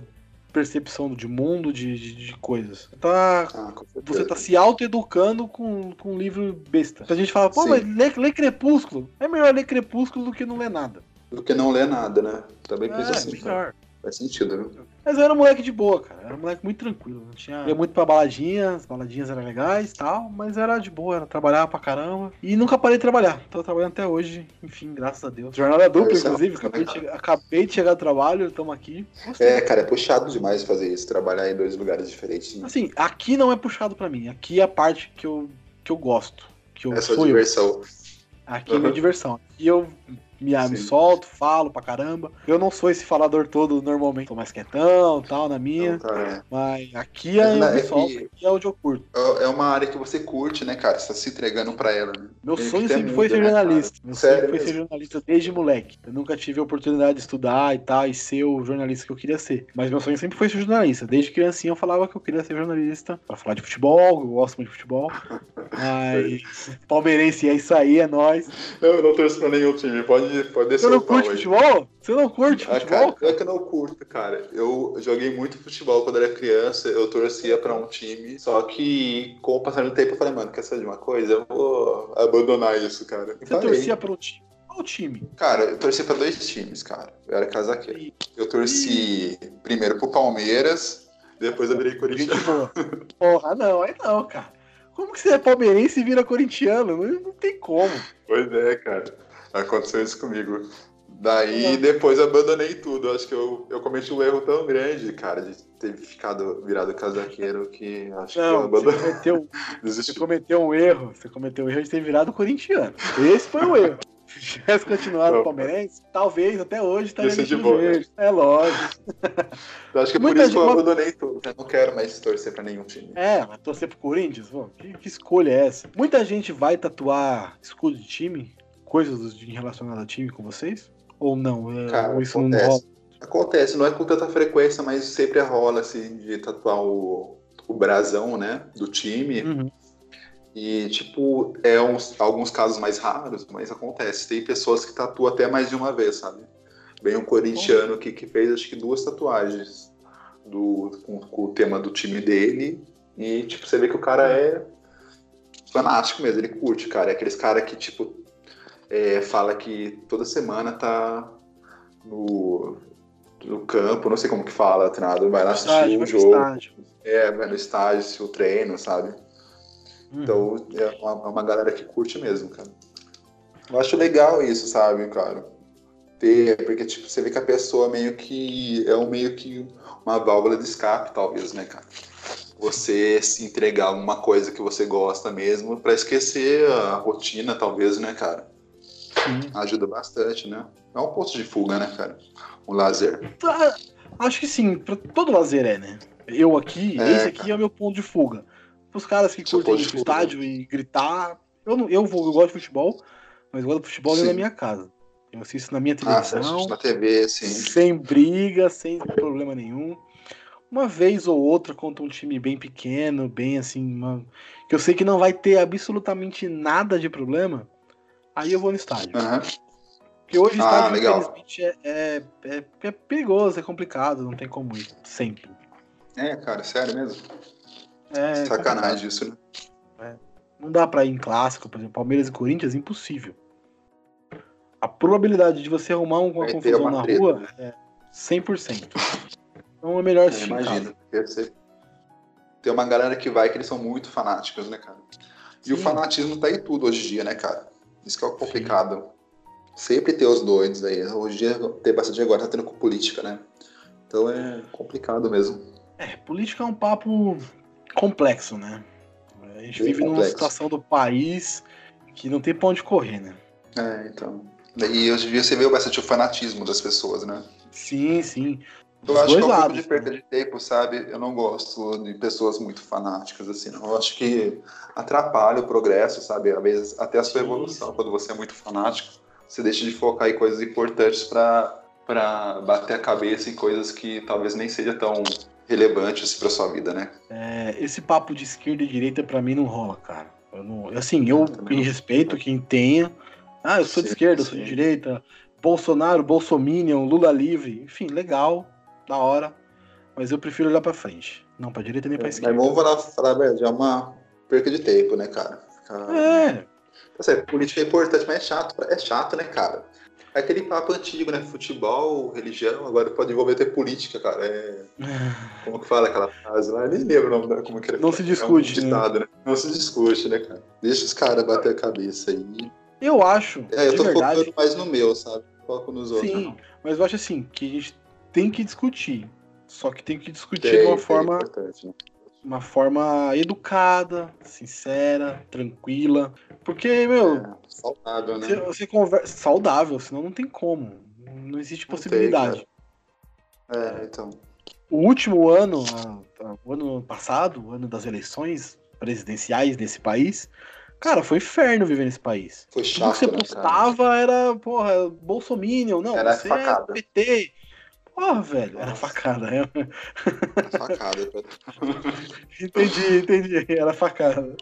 percepção de mundo, de, de, de coisas. Tá, ah, você tá se auto-educando com, com um livro besta. A gente fala, pô, Sim. mas lê, lê, Crepúsculo. É melhor ler Crepúsculo do que não ler nada. Do que não ler nada, né? Também é, assim. Melhor. Faz sentido, viu? Mas eu era um moleque de boa, cara. Eu era um moleque muito tranquilo. Não tinha... Ia muito pra baladinha, as baladinhas eram legais e tal, mas era de boa, era trabalhar pra caramba. E nunca parei de trabalhar. Tô trabalhando até hoje, enfim, graças a Deus. Jornada dupla, é inclusive. Acabei de, chegar, acabei de, chegar, do trabalho, estamos aqui. Gostei. É, cara, é puxado demais fazer isso, trabalhar em dois lugares diferentes. Assim, aqui não é puxado pra mim. Aqui é a parte que eu, que eu gosto. Que eu, é sua diversão. Eu. Aqui uhum. é minha diversão. E eu me, me solto, falo pra caramba. Eu não sou esse falador todo normalmente. Tô mais quietão, tal, na minha. Não, tá, é. Mas aqui é, é, solto, aqui é onde eu curto. É, é uma área que você curte, né, cara? Você tá se entregando pra ela, né? Meu sonho sempre foi ser né, jornalista. Meu Sério sonho foi ser jornalista desde moleque. Eu nunca tive a oportunidade de estudar e tal, e ser o jornalista que eu queria ser. Mas meu sonho sempre foi ser jornalista. Desde criancinha eu falava que eu queria ser jornalista pra falar de futebol, eu gosto muito de futebol. (laughs) Mas palmeirense é isso aí, é nóis. Eu não torço pra nenhum time, pode pode, pode descer Você não curte futebol? Você não curte ah, futebol? Cara, é que eu não curto, cara. Eu joguei muito futebol quando era criança, eu torcia pra um time, só que com o passar do tempo eu falei, mano, quer saber de uma coisa? Eu vou abandonar isso, cara. Você torcia pra um time? Qual time? Cara, eu torci pra dois times, cara. Eu era casaqueiro. Eu torci e... primeiro pro Palmeiras, depois eu virei corintiano. Porra, não, aí não, cara. Como que você é palmeirense e vira corintiano? Não tem como. Pois é, cara. Aconteceu isso comigo. Daí depois abandonei tudo. Acho que eu, eu cometi um erro tão grande, cara, de ter ficado virado casaqueiro que acho não, que eu abandonei. Você cometeu, (laughs) você cometeu um erro. Você cometeu um erro de ter virado corintiano. Esse foi o erro. Se tivesse continuado palmeirense, talvez até hoje estaria de boa. Né? É lógico. (laughs) Eu acho que é por isso que eu abandonei tudo. Eu não quero mais torcer pra nenhum time. É, mas torcer pro Corinthians? Pô, que, que escolha é essa? Muita gente vai tatuar escudo de time coisas de relacionadas a time com vocês? Ou não? É, Cara, ou isso acontece. não rola? Acontece, não é com tanta frequência, mas sempre rola assim de tatuar o, o brasão, né, do time. Uhum. E, tipo, é uns, alguns casos mais raros, mas acontece. Tem pessoas que tatuam até mais de uma vez, sabe? Bem um corintiano que, que fez, acho que, duas tatuagens do, com, com, o tema do time dele. E, tipo, você vê que o cara é fanático mesmo, ele curte, cara. É aqueles cara que, tipo, é, fala que toda semana tá no, no campo, não sei como que fala, treinado, vai lá assistir estágio, um jogo. Estágio. É, vai no estágio, o treino, sabe? Uhum. Então é uma, é uma, galera que curte mesmo, cara. Eu acho legal isso, sabe, cara? Ter, porque tipo, você vê que a pessoa meio que é um meio que uma válvula de escape, talvez, né, cara? Você se entregar uma coisa que você gosta mesmo para esquecer a rotina, talvez, né, cara? Sim. Ajuda bastante, né? É um ponto de fuga, né, cara? O lazer. Tá, acho que sim, todo lazer é, né? Eu aqui, é, esse aqui cara. é o meu ponto de fuga. Os caras que Seu curtem ir pro estádio e gritar. Eu, não, eu, vou, eu gosto de futebol, mas eu gosto de futebol da minha casa. Eu assisto na minha ah, televisão. Ah, na TV, sim. Sem briga, sem problema nenhum. Uma vez ou outra contra um time bem pequeno, bem assim, uma... que eu sei que não vai ter absolutamente nada de problema aí eu vou no estádio. Uhum. Porque hoje o ah, estádio, infelizmente, é, é, é, é, perigoso, é complicado, não tem como ir, sempre. É, cara, sério mesmo? É. Sacanagem isso, né? É. Não dá pra ir em clássico, por exemplo, Palmeiras e Corinthians, impossível. A probabilidade de você arrumar uma Vai confusão na treta, rua né? é 100%. Então é melhor assistir. Imagina, tem uma galera que vai que eles são muito fanáticos, né, cara? E Sim. o fanatismo tá aí tudo hoje em dia, né, cara? Isso que é o complicado. Sim. Sempre ter os doidos aí. Hoje em dia tem bastante agora, tá tendo com política, né? Então é complicado mesmo. É, política é um papo complexo, né? A gente Bem vive complexo. numa situação do país que não tem pra onde correr, né? É, então. E hoje em dia você vê bastante o fanatismo das pessoas, né? Sim, sim. Eu acho que é um pouco de perda né? de tempo, sabe? Eu não gosto de pessoas muito fanáticas, assim, não. Eu acho que atrapalha o progresso, sabe? Às vezes até a sua evolução. Quando você é muito fanático, você deixa de focar em coisas importantes para para bater a cabeça em coisas que talvez nem seja tão relevantes para sua vida, né? É, esse papo de esquerda e direita para mim não rola, cara. Eu não, assim, eu, eu respeito quem tenha. Ah, eu sou sim, de esquerda, eu sou de direita. Bolsonaro, Bolsominion, Lula livre, enfim, legal da hora. mas eu prefiro olhar pra frente. Não pra direita nem pra É, esquerda. Mas vamos falar, falar a verdade, é uma perca de tempo, né, cara? Ficar- É, Tá certo, política é importante, mas é chato, é chato, né, cara? É aquele papo antigo, né? Futebol, religião, agora pode envolver até política, cara. É... (laughs) Como que fala aquela frase lá? Eu nem lembro o nome da como que ele Não se discute, É um ditado, né? Não se discute, né, cara? Deixa os caras bater a cabeça aí. eu acho, É, eu tô verdade, focando mais no meu, sabe? Foco nos outros. sim, mas eu acho assim, que a gente tem que discutir. Só que tem que discutir Tem, de uma tem, forma, né? uma forma educada, sincera, tranquila. Porque, meu, É, saudável, né? você, você conversa saudável, senão não tem como. Não existe Não tem, possibilidade. É, então. o último ano, o ano passado, o ano das eleições presidenciais desse país, cara, foi inferno viver nesse país. Foi Tudo chato, que você né, postava era, porra, Bolsominion, não, Era você facada. é PT. Porra, velho, era facada. é. Facada. cara. (laughs) entendi, entendi, era facada.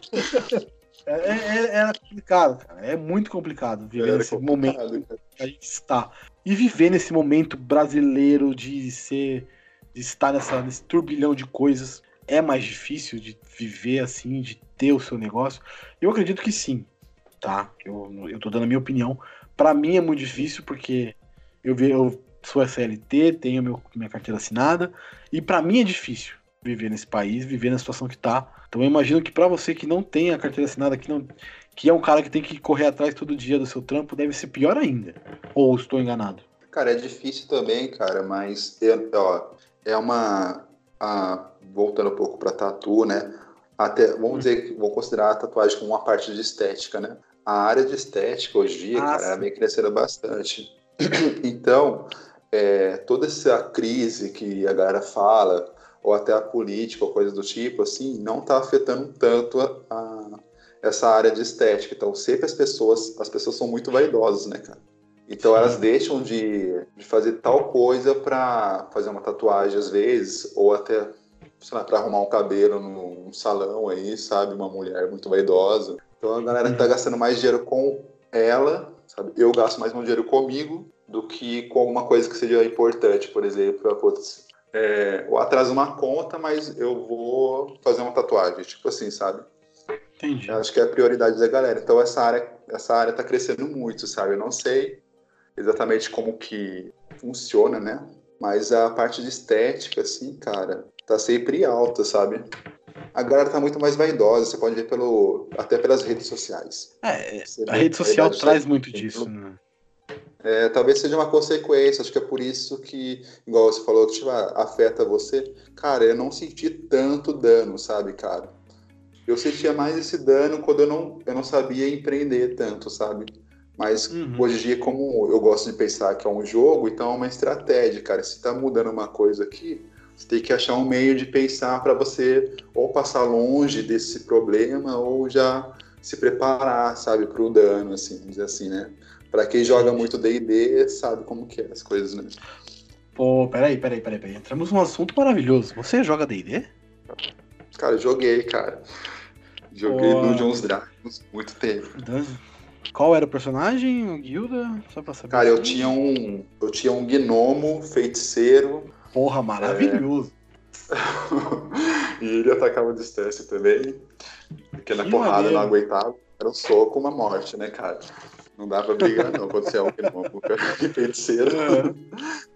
É, é- era complicado, cara. É muito complicado viver Era nesse momento cara. que a gente está. E viver nesse momento brasileiro de ser. de estar nessa, nesse turbilhão de coisas. É mais difícil de viver assim, de ter o seu negócio? Eu acredito que sim, tá? Eu, eu tô dando a minha opinião. Pra mim é muito difícil porque eu, eu sou SLT, tenho meu, minha carteira assinada, e pra mim é difícil viver nesse país, viver na situação que tá. Então eu imagino que pra você que não tem a carteira assinada, que, não, que é um cara que tem que correr atrás todo dia do seu trampo, deve ser pior ainda. Ou estou enganado? Cara, é difícil também, cara, mas ó, é uma. a- voltando um pouco pra tatu, né? Até, vamos Hum. dizer que vou considerar a tatuagem como uma parte de estética, né? A área de estética hoje em dia, Ah, cara, ela vem crescendo bastante. (clears throat) então, é, toda essa crise que a galera fala, ou até a política, ou coisa do tipo, assim, não tá afetando tanto a, a- essa área de estética. Então, sempre as pessoas, as pessoas são muito vaidosas, né, cara? Então elas deixam de, de fazer tal coisa pra fazer uma tatuagem às vezes, ou até, sei lá, pra arrumar um cabelo num, num salão aí, sabe? Uma mulher muito vaidosa. Então a galera tá gastando mais dinheiro com ela, sabe? Eu gasto mais meu dinheiro comigo do que com alguma coisa que seja importante, por exemplo, putz, é, ou atraso uma conta, mas eu vou fazer uma tatuagem, tipo assim, sabe? Entendi. Eu acho que é a prioridade da galera. Então essa área, essa área tá crescendo muito, sabe? Eu não sei exatamente como que funciona, né? Mas a parte de estética, assim, cara, tá sempre alta, sabe? A galera tá muito mais vaidosa, você pode ver pelo até pelas redes sociais. É, Você a vê rede social traz tá- muito disso, né? É, talvez seja uma consequência, acho que é por isso que, igual você falou, que tipo, ah, afeta você. Cara, eu não senti tanto dano, sabe, cara? Eu sentia mais esse dano quando eu não, eu não sabia empreender tanto, sabe? Mas Uhum. hoje em dia, como eu gosto de pensar que é um jogo, então é uma estratégia, cara. Se tá mudando uma coisa aqui, você tem que achar um meio de pensar para você ou passar longe desse problema ou já se preparar, sabe, para o dano, assim, vamos dizer assim, né? Para quem joga muito D&D, sabe como que é as coisas, né? Pô, peraí, peraí, peraí, peraí. Entramos num assunto maravilhoso. Você joga D&D? Cara, joguei, cara. Joguei Pô. Dungeons Dragons muito tempo. Qual era o personagem? O Guilda? Só pra saber. Cara, eu tinha um, eu tinha um gnomo feiticeiro Porra, maravilhoso. (laughs) e ele atacava a distância também. Porque na porrada eu não maneiro. aguentava. Era um soco, uma morte, né, cara? Não dá pra brigar, não, quando você (laughs) é um gnomo feiticeiro.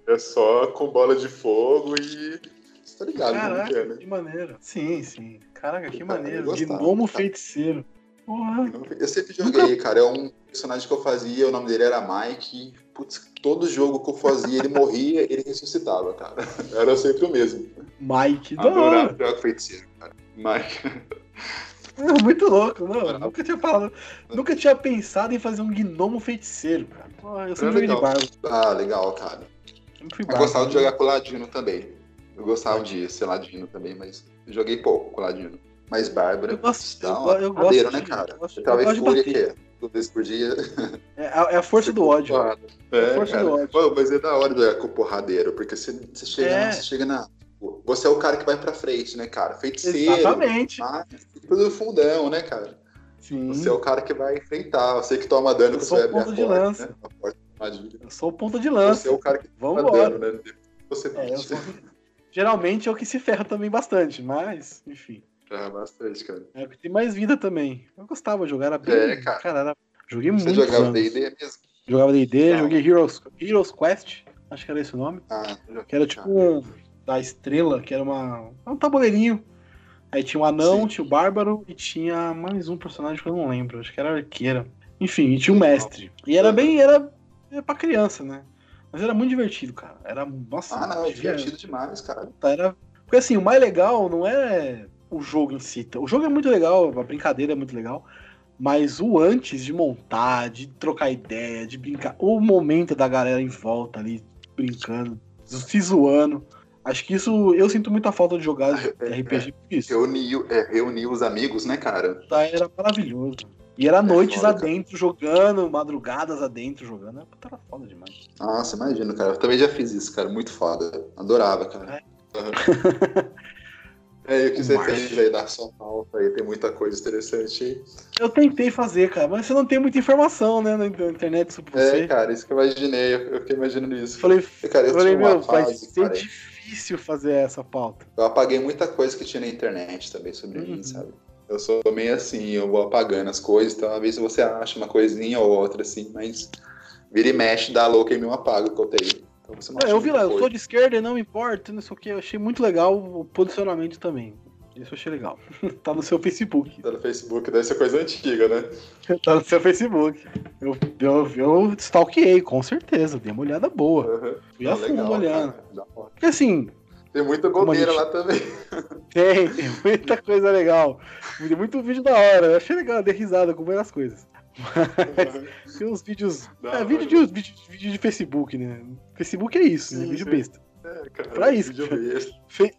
É só com bola de fogo e. Você tá ligado como Caraca, que é, né? que maneiro. Sim, sim. Caraca, que Cara, maneiro. Gnomo feiticeiro. Porra. Eu sempre joguei, cara. É um personagem que eu fazia, o nome dele era Mike. Putz, todo jogo que eu fazia, ele morria, ele ressuscitava, cara. Era sempre o mesmo. Mike. Da hora. Adorava jogar feiticeiro, cara. Mike. É, Muito louco, não. Nunca tinha falado. Nunca tinha pensado em fazer um gnomo feiticeiro, cara. Porra, eu sempre É joguei de legal. barba. Ah, legal, cara. Sempre fui Eu gostava de jogar com o Ladino também. Eu gostava de ser Ladino também, mas eu joguei pouco com o Ladino. Mas Bárbara. Eu gosto- dá eu eu gosto de- né, cara? eu gosto- Eu tava em gosto fúria que duas vezes por dia. É a, é a força do ódio. Porrada. É a É, força cara. do ódio. Pô, mas é da hora jogar com o porradeiro, porque você, você chega, É. você chega na. Você é o cara que vai pra frente, né, cara? Feiticeiro. Exatamente. Mas, do fundão, né, cara? Sim. Você é o cara que vai enfrentar. Você que toma dano Eu sou você o ponto de porta, lança. né? Eu sou o ponta de Você lança. é o cara que toma Vambora. dano, né? Você É, sou... geralmente é o que se ferra também bastante, mas, enfim. Ferra bastante, cara. É o que tem mais vida também. Eu gostava de jogar, era bem. É, cara. cara era... Joguei Você muito. Você jogava DD mesmo? Jogava DD, joguei Heroes, Heroes Quest, acho que era esse o nome. Ah, que era tipo um, da estrela, que era uma, um tabuleirinho. Aí tinha o um anão, Sim. tinha o bárbaro e tinha mais um personagem que eu não lembro, acho que era arqueira. Enfim, e tinha o um mestre. E era bem, era, era pra criança, né? Mas era muito divertido, cara. Era, nossa. Ah, não, é divertido demais, cara. Era, porque assim, o mais legal não é o jogo em si. O jogo é muito legal, a brincadeira é muito legal. Mas o antes de montar, de trocar ideia, de brincar, o momento da galera em volta ali, brincando, se zoando. Acho que isso eu sinto muita falta de jogar é, RPG é, por isso. Reunir, é, reunir os amigos, né, cara? Tá, era maravilhoso. E era é noites foda, adentro cara. jogando, madrugadas adentro jogando. Puta, era foda demais. Nossa, imagina, cara. Eu também já fiz isso, cara. Muito foda. Adorava, cara. É. Uhum. (laughs) É, o que você fez aí da São Paulo aí, tem muita coisa interessante aí. Eu tentei fazer, cara, mas você não tem muita informação, né, na internet sobre você. É, cara, isso que eu imaginei, eu fiquei imaginando isso. Falei, cara, eu falei meu, fase, vai ser cara, difícil fazer essa pauta. Eu apaguei muita coisa que tinha na internet também sobre uhum. mim, sabe? Eu sou meio assim, eu vou apagando as coisas, então às vezes você acha uma coisinha ou outra, assim, mas vira e mexe, dá louca e me apaga o que eu tenho. Então é, eu vi lá, eu sou de esquerda e não importa, não sei o que. Eu achei muito legal o posicionamento também. Isso eu achei legal. (laughs) tá no seu Facebook. Tá no Facebook, deve ser coisa antiga, né? (laughs) tá no seu Facebook. Eu, eu, eu stalkeei, com certeza. Dei uma olhada boa. Uhum. Fui a fundo olhando. Porque assim. Tem muita goleira gente... lá também. (laughs) Tem, tem muita coisa legal. Tem muito vídeo da hora. Eu achei legal, dei risada com várias coisas. Mas tem uns vídeos. Não, é, vídeo, de, vídeo, vídeo de Facebook, né? Facebook é isso, né? sim, né? Vídeo sim. besta. É, cara, pra isso. Fe...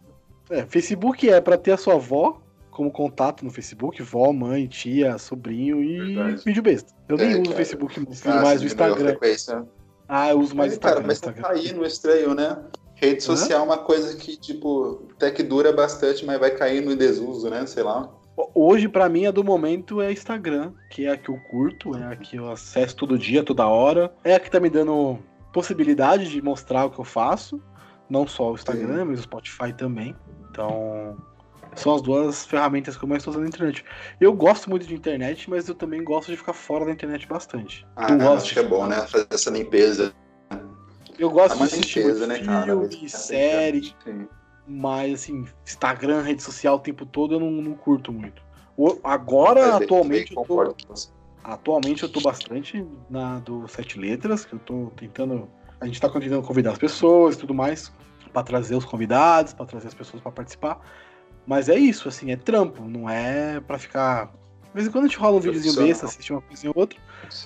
É, Facebook é pra ter a sua avó como contato no Facebook, vó, mãe, tia, sobrinho e Verdade. vídeo besta. Eu é, nem uso o Facebook, eu mais o Instagram. Ah, eu uso mais o Instagram. Cara, mas tá caindo no estranho, né? Rede social é uma coisa que, tipo, até que dura bastante, mas vai caindo em desuso, né? Sei lá. Hoje, para mim, a do momento é Instagram, que é a que eu curto, é a que eu acesso todo dia, toda hora. É a que tá me dando possibilidade de mostrar o que eu faço. Não só o Instagram, Sim. mas o Spotify também. Então, são as duas ferramentas que eu mais estou usando na internet. Eu gosto muito de internet, mas eu também gosto de ficar fora da internet bastante. Ah, eu gosto acho que é bom, né? Fazer essa limpeza. Eu gosto de assistir limpeza, né, filme, série. Sim. Mas, assim, Instagram, rede social o tempo todo eu não, não curto muito. Agora, é, atualmente, eu tô, atualmente eu tô bastante na do Sete Letras, que eu tô tentando. A gente tá tentando convidar as pessoas e tudo mais, para trazer os convidados, para trazer as pessoas para participar. Mas é isso, assim, é trampo, não é para ficar. De vez em quando a gente rola um videozinho besta, assistir uma coisinha ou outra,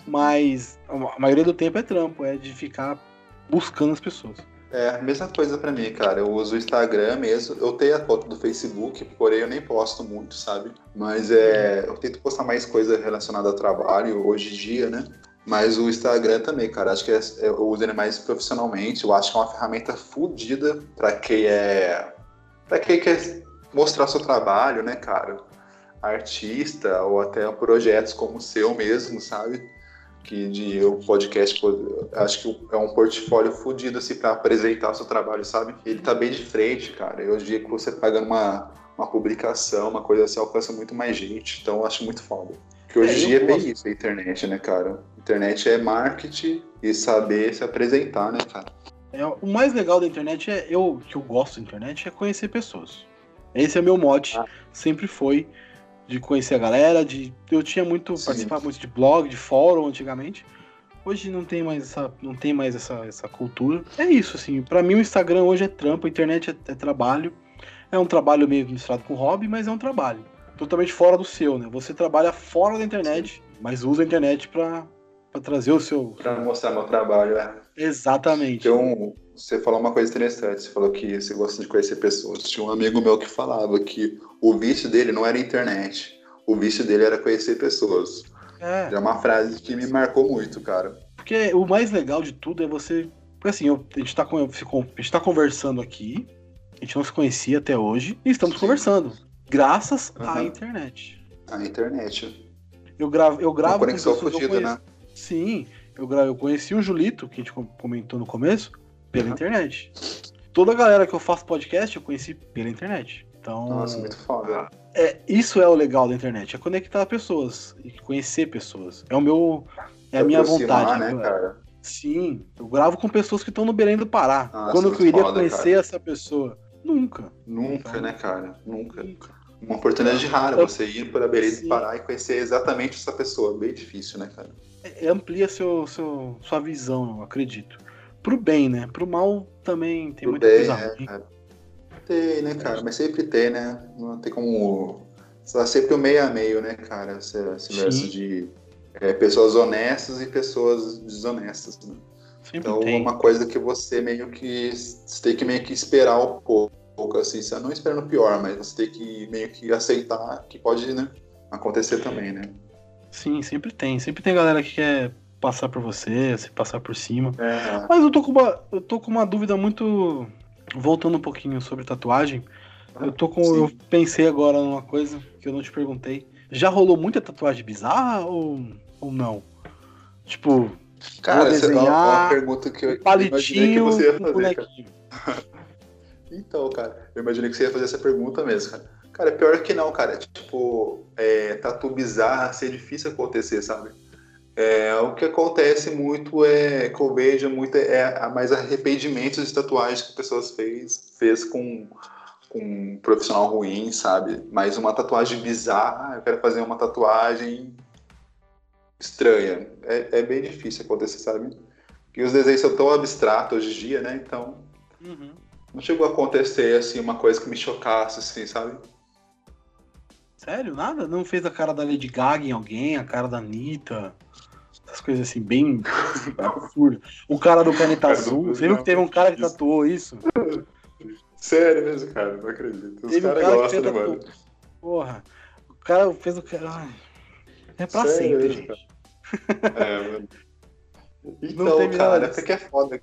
mas a maioria do tempo é trampo, é de ficar buscando as pessoas. É, a mesma coisa para mim, cara. Eu uso o Instagram mesmo. Eu tenho a conta do Facebook, porém eu nem posto muito, sabe? Mas é, eu tento postar mais coisa relacionada ao trabalho hoje em dia, né? Mas o Instagram também, cara. Acho que é, eu uso ele mais profissionalmente. Eu acho que é uma ferramenta fodida para quem é. para quem quer mostrar seu trabalho, né, cara? Artista ou até projetos como o seu mesmo, sabe? que de o podcast, acho que é um portfólio fodido assim para apresentar o seu trabalho, sabe? Ele tá bem de frente, cara. E hoje em dia que você pagando uma, uma publicação, uma coisa assim, alcança muito mais gente. Então eu acho muito foda. Porque hoje em é, dia é bem isso a internet, né, cara? Internet é marketing e saber se apresentar, né, cara? É, o mais legal da internet é eu que eu gosto da internet é conhecer pessoas. Esse é meu mote, ah. sempre foi de conhecer a galera, de eu tinha muito Sim. participar muito de blog, de fórum antigamente. Hoje não tem mais essa, não tem mais essa, essa cultura. É isso assim, para mim o Instagram hoje é trampo, a internet é, é, trabalho. É um trabalho meio misturado com hobby, mas é um trabalho totalmente fora do seu, né? Você trabalha fora da internet, mas usa a internet para trazer o seu para mostrar meu trabalho, é. Exatamente. Então, você falou uma coisa interessante, você falou que você gosta de conhecer pessoas. Tinha um amigo meu que falava que o vício dele não era internet, o vício dele era conhecer pessoas. É, é uma frase que me marcou muito, cara. Porque o mais legal de tudo é você. Porque assim, eu, a, gente tá, a gente tá conversando aqui, a gente não se conhecia até hoje, e estamos Sim. conversando. Graças uhum. à internet. A internet. Eu gravo, eu gravo Uma conexão né? Sim, eu, eu conheci o Julito, que a gente comentou no começo, pela uhum. internet. toda a galera que eu faço podcast eu conheci pela internet. Então, Nossa, muito foda. É, isso é o legal da internet, é conectar pessoas e conhecer pessoas. É o meu. É a minha vontade. Né, cara? Sim, eu gravo com pessoas que estão no Belém do Pará. Nossa, Quando eu iria foda, conhecer cara. essa pessoa? Nunca. Nunca, então, né, cara? Nunca. Nunca. Uma oportunidade rara eu, você ir para Belém do Pará e conhecer exatamente essa pessoa. Bem difícil, né, cara? É, amplia seu, seu, sua visão, eu acredito. Pro bem, né? Pro mal também tem Pro muita bem, coisa é, ruim. Tem, né, cara? Mas sempre tem, né? Não tem como. Tá sempre o meio a meio, né, cara? Esse, esse verso de é, pessoas honestas e pessoas desonestas. Né? então, tem. uma coisa que você meio que você tem que meio que esperar um pouco, assim, você não esperando o pior, mas você tem que meio que aceitar que pode, né, acontecer também, né? Sim, sempre tem. Sempre tem galera que quer passar por você, se passar por cima. É. Mas eu tô com uma, eu tô com uma dúvida muito voltando um pouquinho sobre tatuagem, eu tô com. Sim. Eu pensei agora numa coisa que eu não te perguntei. Já rolou muita tatuagem bizarra ou, ou não? Tipo, cara, essa é uma pergunta que eu palitinho que você ia fazer. (laughs) então, cara, eu imaginei que você ia fazer essa pergunta mesmo, cara. Cara, pior que não, cara. Tipo, é, tatu bizarra ser difícil acontecer, sabe? É, o que acontece muito é que eu vejo muito é mais arrependimentos de tatuagens que pessoas fez, fez com, com um profissional ruim, sabe? Mas uma tatuagem bizarra, eu quero fazer uma tatuagem estranha. É, é bem difícil acontecer, sabe? Porque os desenhos são tão abstratos hoje em dia, né? Então. Uhum. Não chegou a acontecer assim uma coisa que me chocasse, assim, sabe? Sério? Nada? Não fez a cara da Lady Gaga em alguém, a cara da Anitta? Essas coisas assim, bem (laughs) absurdas. O cara do caneta azul. Você viu que teve um cara que tatuou isso? Sério mesmo, cara, não acredito. Os caras um cara gostam, né, mano? Porra, o cara fez o cara. É pra Sério sempre, mesmo, gente. É, mano. Então, cara, até que é foda.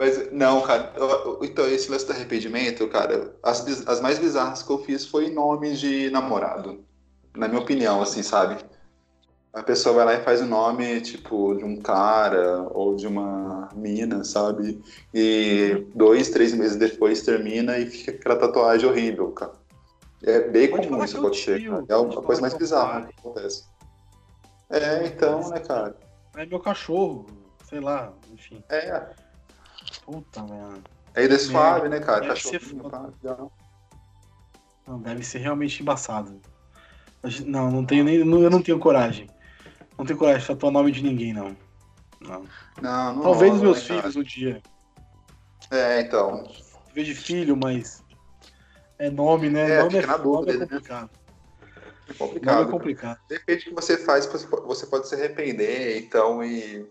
Mas, não, cara, então esse lance do arrependimento, cara, as, as mais bizarras que eu fiz foi nomes de namorado. Na minha opinião, assim, sabe? a pessoa vai lá e faz o nome, tipo, de um cara ou de uma mina, sabe? E dois, três meses depois termina e fica aquela tatuagem horrível, cara. É bem comum isso acontecer, cara. É uma coisa mais bizarra que acontece. É, então, né, cara? É meu cachorro, sei lá, enfim. É. Puta, mano. É Ida Suave, né, cara? Cachorro. Tá, não, deve ser realmente embaçado. Não, não tenho nem. Eu não tenho coragem. Não tenho coragem de tatuar nome de ninguém, não. Não. não, não Talvez os meus né, filhos um dia. É, então. Em vez de filho, mas. É nome, né? É, nome é, na dúvida, nome é complicado. Né? É complicado. Nome é complicado. Depende do que você faz, você pode se arrepender, então, e.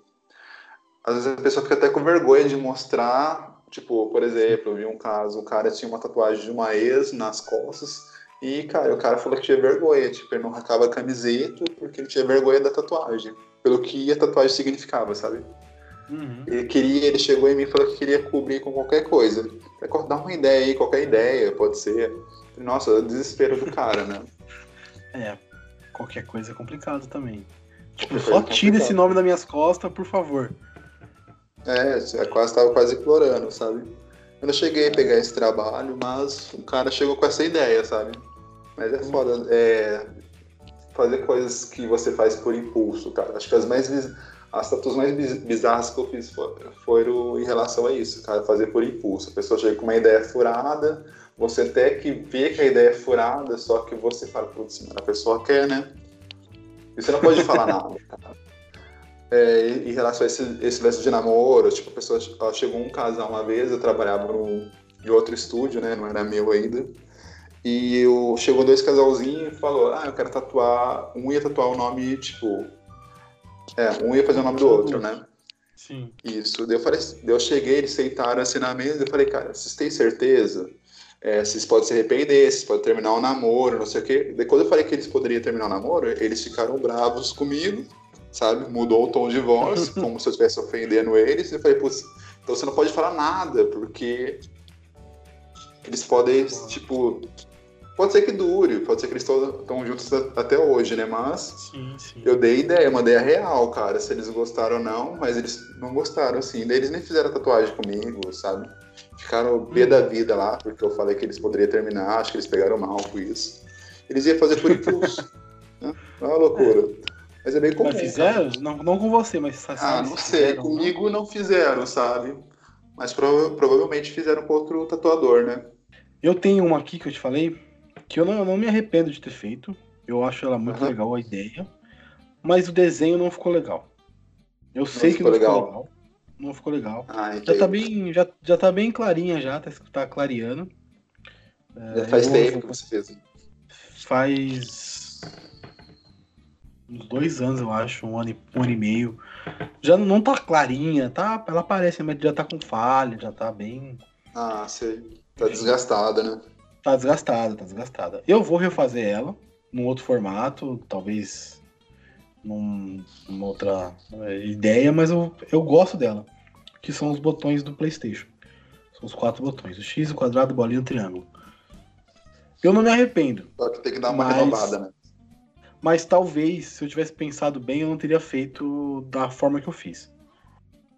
Às vezes a pessoa fica até com vergonha de mostrar. Tipo, por exemplo, eu vi um caso, o cara tinha uma tatuagem de uma ex nas costas e, cara, o cara falou que tinha vergonha, tipo, ele não arrancava a camiseta porque ele tinha vergonha da tatuagem, pelo que a tatuagem significava, sabe? Uhum. Ele queria, ele chegou em mim e falou que queria cobrir com qualquer coisa. Dá uma ideia aí, qualquer ideia, pode ser. Nossa, o desespero do cara, né? (laughs) É, qualquer coisa é complicado também. Tipo, só é tira esse nome das minhas costas, por favor. É, quase tava quase implorando, sabe? Eu não cheguei a pegar esse trabalho, mas o cara chegou com essa ideia, sabe? Mas é foda é, fazer coisas que você faz por impulso, cara. Acho que as mais as tatuas mais bizarras que eu fiz foram em relação a isso, cara, fazer por impulso. A pessoa chega com uma ideia furada, você até que vê que a ideia é furada, só que você fala, putz, a pessoa quer, né? E você não pode falar nada, cara. É, em relação a esse, esse lance de namoro, tipo, a pessoa chegou um casal uma vez, eu trabalhava no, em outro estúdio, né? Não era meu ainda. E eu, chegou dois casalzinhos e falou, ah, eu quero tatuar. Um ia tatuar o nome, tipo. É, um ia fazer o nome do outro, né? Sim. Isso. Daí eu, falei, daí eu cheguei, eles sentaram assim na mesa, eu falei, cara, vocês têm certeza? É, vocês podem se arrepender, vocês podem terminar o namoro, não sei o quê. Daí quando eu falei que eles poderiam terminar o namoro, eles ficaram bravos comigo, sabe? Mudou o tom de voz, (laughs) como se eu estivesse ofendendo eles. E eu falei, putz, então você não pode falar nada, porque eles podem, tipo, Pode ser que dure, pode ser que eles estão juntos até hoje, né? Mas sim, sim. eu dei ideia, uma ideia real, cara. Se eles gostaram ou não, mas eles não gostaram, assim. Daí eles nem fizeram tatuagem comigo, sabe? Ficaram B da vida lá, porque eu falei que eles poderiam terminar, acho que eles pegaram mal com isso. Eles iam fazer por impulso. (laughs) né? É uma loucura. Mas é bem comum. Mas fizeram? Não, não com você, mas Ah, não sei. Fizeram, Comigo não? não fizeram, sabe? Mas prova provavelmente fizeram com outro tatuador, né? Eu tenho uma aqui que eu te falei, que eu não, eu não me arrependo de ter feito. Eu acho ela muito uhum. legal a ideia. Mas o desenho não ficou legal. Eu não sei que não legal. ficou legal. Não ficou legal. Ah, já tá bem, já, já tá bem clarinha já, tá, tá clareando. Já faz é, tempo que você fez. Faz uns dois anos, eu acho, um ano, um ano e meio. Já não tá clarinha, tá? Ela parece, mas já tá com falha, já tá bem. Ah, sei. Tá desgastada, né? Tá desgastada, tá desgastada. Eu vou refazer ela num outro formato, talvez num, numa outra é, ideia, mas eu, eu gosto dela. Que são os botões do Playstation. São os quatro botões. O X, o quadrado, o bolinha e o triângulo. Eu não me arrependo. Só que tem que dar uma mas... renovada, né? Mas talvez, se eu tivesse pensado bem, eu não teria feito da forma que eu fiz.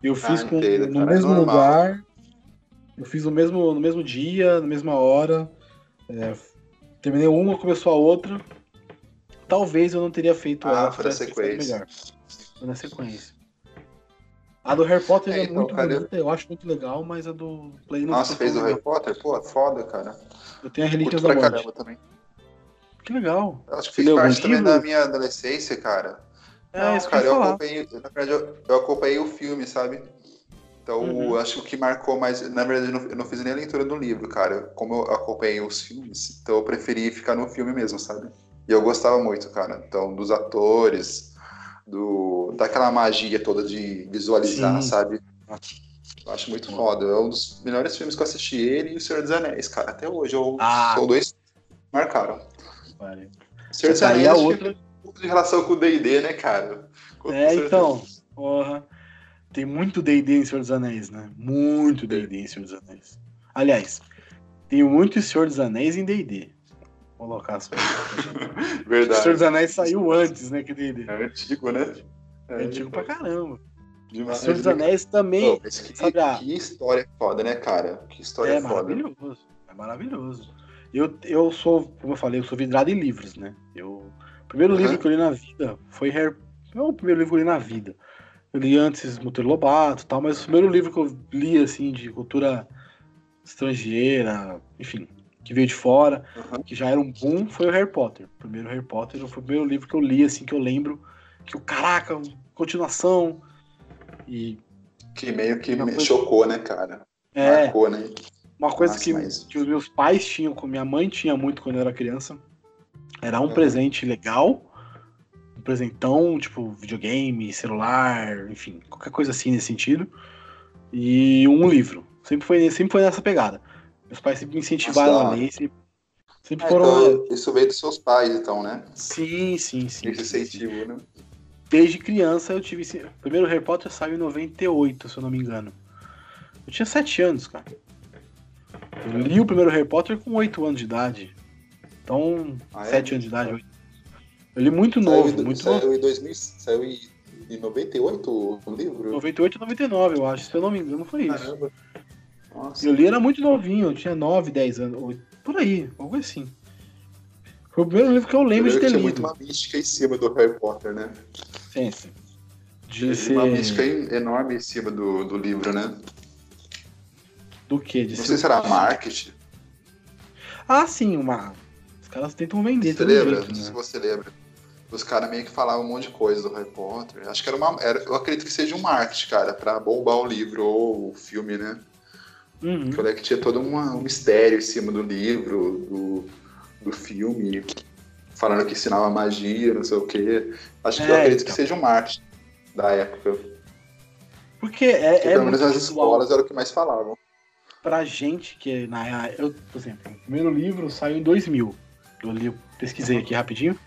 Eu fiz ah, com, no cara, é mesmo é lugar, eu fiz no mesmo, no mesmo dia, na mesma hora. É, terminei uma, começou a outra. Talvez eu não teria feito ah, ela. Foi na sequência. Melhor. Foi na sequência. A do Harry Potter é, é então, muito cara, bonita, eu acho muito legal, mas a do Play não Nossa, fez o Harry Potter? Pô, foda, cara. Eu tenho a Relíquias da Morte. também. Que legal. Eu acho que fez parte também da minha adolescência, cara. É, não, isso cara, eu, eu acompanhei, na verdade, eu, eu, acompanhei o filme, sabe? Então, uhum. acho que o que marcou mais. Na verdade, eu não, eu não, fiz nem a leitura do livro, cara. Como eu acompanhei os filmes, então eu preferi ficar no filme mesmo, sabe? E eu gostava muito, cara. Então, dos atores, do, daquela magia toda de visualizar, Sim. sabe? Eu acho muito foda. É um dos melhores filmes que eu assisti ele e O Senhor dos Anéis, cara. Até hoje eu ah. sou dois marcaram. Vale. Senhor dos Anéis outra... de relação com o D&D, né, cara? Com é, então, porra. Tem muito D&D em Senhor dos Anéis, né? Muito D&D em Senhor dos Anéis. Aliás, tem muito Senhor dos Anéis em D&D. Vou colocar as coisas. (laughs) Verdade. O Senhor dos Anéis saiu antes, né, que D&D. É antigo, né? É, é antigo pra caramba. Demais. Senhor dos Anéis também. Pô, que, sabe, a... que história foda, né, cara? Que história é foda. Maravilhoso. É maravilhoso. Eu, eu sou, como eu falei, eu sou vidrado em livros, né? Eu, o primeiro uhum. livro que eu li na vida foi Harry. Não é o primeiro livro que eu li na vida. Eu li antes Monteiro Lobato tal, mas o primeiro livro que eu li, assim, de cultura estrangeira, enfim, que veio de fora, uhum. que já era um boom, foi o Harry Potter. O primeiro Harry Potter foi o primeiro livro que eu li, assim, que eu lembro que o caraca, continuação. E. Que meio que me coisa... chocou, né, cara? É. Marcou, né? Uma coisa Nossa, que, mas... que os meus pais tinham, com minha mãe tinha muito quando eu era criança. Era um uhum. presente legal um presentão, tipo videogame, celular, enfim, qualquer coisa assim nesse sentido. E um livro. Sempre foi, sempre foi nessa pegada. Meus pais sempre me incentivaram Nossa, a ler, sempre, sempre é, foram. Então, isso veio dos seus pais, então, né? Sim, sim, sim. Esse incentivo, né? Desde criança eu tive. O primeiro Harry Potter saiu em 98, se eu não me engano. Eu tinha 7 anos, cara. Eu li o primeiro Harry Potter com 8 anos de idade. Então, ah, 7 é? anos de idade, 8 ele é muito saiu novo, em, muito saiu novo. Em 2000, saiu em, em 98 o livro? 98 e 99, eu acho. Se eu não me engano, foi isso. Caramba. Nossa. Eu li era muito novinho, eu tinha 9, 10 anos. Por aí, algo assim. Foi o primeiro livro que eu lembro eu de ter lido. muito uma mística em cima do Harry Potter, né? Sim, sim. De ser... Uma mística enorme em cima do, do livro, né? Do que? De Não sei se era marketing. Ah, sim, uma. Os caras tentam vender. Você lembra? Jeito, né? Se você lembra os caras meio que falavam um monte de coisa do Harry Potter. Acho que era uma. Era, eu acredito que seja um marketing, cara, pra bombar o livro ou o filme, né? Uhum. Eu falei que tinha todo uma, um mistério em cima do livro, do, do filme, falando que ensinava magia, não sei o quê. Acho que é, eu acredito então. que seja um marketing da época. Porque é. Porque, é pelo menos nas escolas era o que mais falavam. Pra gente que na. Eu, por exemplo, o primeiro livro saiu em 2000. Eu li, pesquisei aqui rapidinho.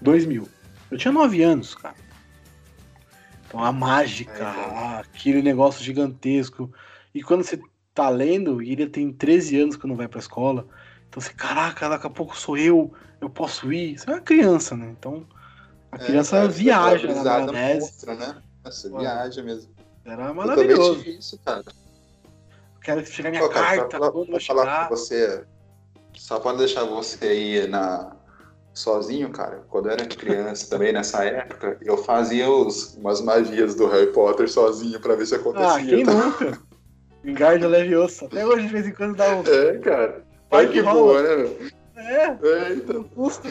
2000. Eu tinha 9 anos, cara. Então a mágica, é, aquele negócio gigantesco. E quando você tá lendo, e ele tem 13 anos quando vai pra escola. Então você, caraca, daqui a pouco sou eu, eu posso ir. Você é uma criança, né? Então a é, criança é, viaja na maionese. Mostra, né? Nossa, viaja mesmo. Era maravilhoso. isso, cara. Quero chegar minha Pô, cara, carta, pra, pra, falar com você, só pra deixar você aí na, sozinho, cara, quando eu era criança também, nessa época, eu fazia os, umas magias do Harry Potter sozinho pra ver se acontecia. Ah, quem nunca? Engarda Leviosa. Até hoje, de vez em quando, dá um... É, cara. Vai que rola. Boa, né, É. É, então. Custa.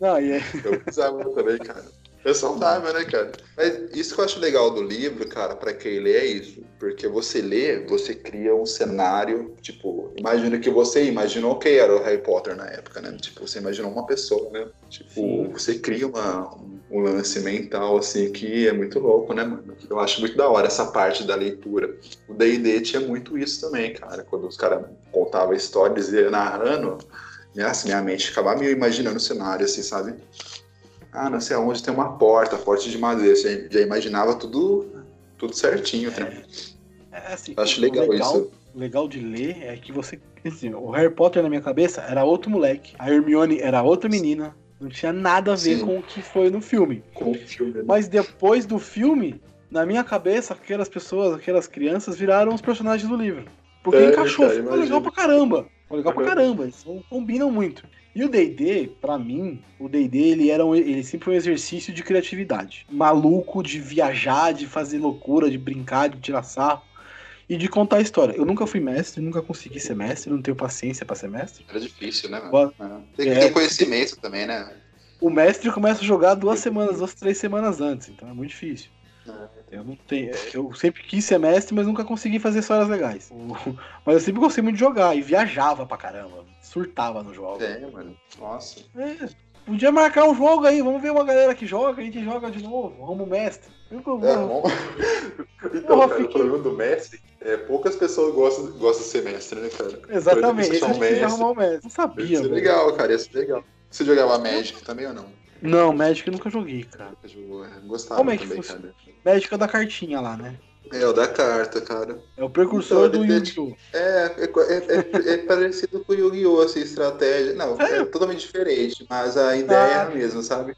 Não, e é... Eu precisava também, cara. É saudável, né, cara? Mas isso que eu acho legal do livro, cara, para quem lê é isso. Porque você lê, você cria um cenário, tipo, imagina que você imaginou que era o Harry Potter na época, né? Tipo, você imaginou uma pessoa, né? Tipo, Sim. você cria uma, um lance mental, assim, que é muito louco, né, mano? Eu acho muito da hora essa parte da leitura. O D&D tinha muito isso também, cara. Quando os caras contavam histórias e narrando, minha, assim, minha mente ficava meio imaginando o cenário, assim, sabe? Ah, não sei aonde tem uma porta, porta de madeira. Você já imaginava tudo, tudo certinho, né? É, assim, Acho legal, legal isso. Legal de ler é que você. Assim, o Harry Potter na minha cabeça era outro moleque, a Hermione era outra menina. Não tinha nada a ver Sim. com o que foi no filme. Com o filme. Né? Mas depois do filme, na minha cabeça, aquelas pessoas, aquelas crianças viraram os personagens do livro. Porque é, encaixou, cara, ficou legal pra caramba. Ficou legal pra caramba, eles combinam muito. E o D&D, para mim, o D&D ele era um, ele sempre foi um exercício de criatividade, maluco de viajar, de fazer loucura, de brincar, de tirar sarro e de contar a história. Eu nunca fui mestre, nunca consegui ser mestre, não tenho paciência para ser mestre. Era difícil, né, mano? É. Tem que é, ter conhecimento também, né? O mestre começa a jogar duas semanas, duas, três semanas antes, então é muito difícil. Eu não tenho. Eu sempre quis ser mestre, mas nunca consegui fazer histórias legais. (laughs) Mas eu sempre gostei muito de jogar e viajava pra caramba. Surtava no jogo. É, mano. Nossa. É. Podia marcar um jogo aí, vamos ver uma galera que joga, a gente joga de novo. Vamos mestre. Eu, eu, é, (laughs) então, cara, fiquei... o problema do mestre é poucas pessoas gostam, gostam de ser mestre, né, cara? Exatamente, esse é um (laughs) mestre. Um mestre. Não sabia, Isso é legal, cara, isso é legal. Você jogava Magic também ou não? Não, Magic eu nunca joguei, cara. Eu gostava Como é que também, funciona? cara. Magic é da cartinha lá, né? É, o da carta, cara. É o precursor então, do Yu-Gi-Oh! É, é, é, é, parecido com o Yu-Gi-Oh! assim, estratégia. Não, é, é totalmente diferente, mas a ideia ah. é a ah. mesma, sabe?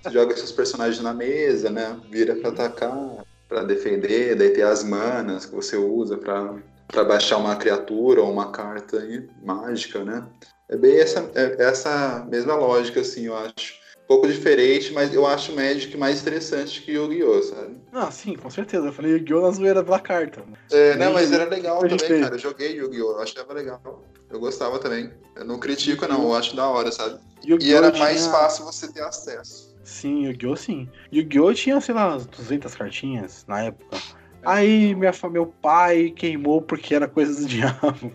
Você joga seus personagens na mesa, né? Vira pra atacar, pra defender, daí tem as manas que você usa pra, pra baixar uma criatura ou uma carta aí, mágica, né? É bem essa, é, essa mesma lógica, assim, eu acho pouco diferente, mas eu acho o Magic mais interessante que Yu-Gi-Oh!, sabe? Ah, sim, com certeza. Eu falei Yu-Gi-Oh! na zoeira pela carta. É, não, mas era legal também, cara. Eu joguei Yu-Gi-Oh! Eu achava legal. Eu gostava também. Eu não critico, não. Eu acho da hora, sabe? E era tinha... mais fácil você ter acesso. Sim, Yu-Gi-Oh! sim. Yu-Gi-Oh! tinha, sei lá, 200 cartinhas na época. Aí minha, meu pai queimou porque era coisa do (laughs) diabo.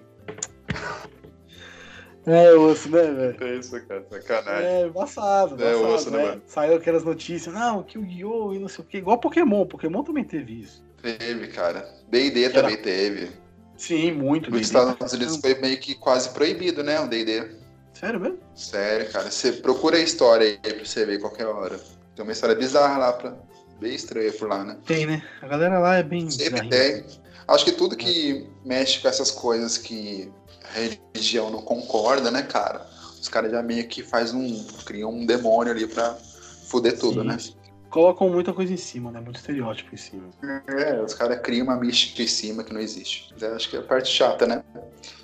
É, osso, né, velho? É isso, cara, sacanagem. É, embaçado, É, osso, né, mano? Saiu aquelas notícias, não, que o Guiô e não sei o quê. Igual Pokémon, Pokémon também teve isso. Teve, cara. D&D também Era... teve. Sim, muito. Nos Estados Unidos foi meio que quase proibido, né, o D&D. Sério mesmo? Sério, cara. Você procura a história aí pra você ver qualquer hora. Tem uma história bizarra lá, pra... bem estranha por lá, né? Tem, né? A galera lá é bem... Sempre tem. Acho que tudo que mexe com essas coisas que religião não concorda, né, cara? Os caras já meio que faz um. criam um demônio ali pra fuder tudo, Sim. né? Colocam muita coisa em cima, né? Muito estereótipo em cima. É, os caras criam uma mística em cima que não existe. Eu acho que é a parte chata, né?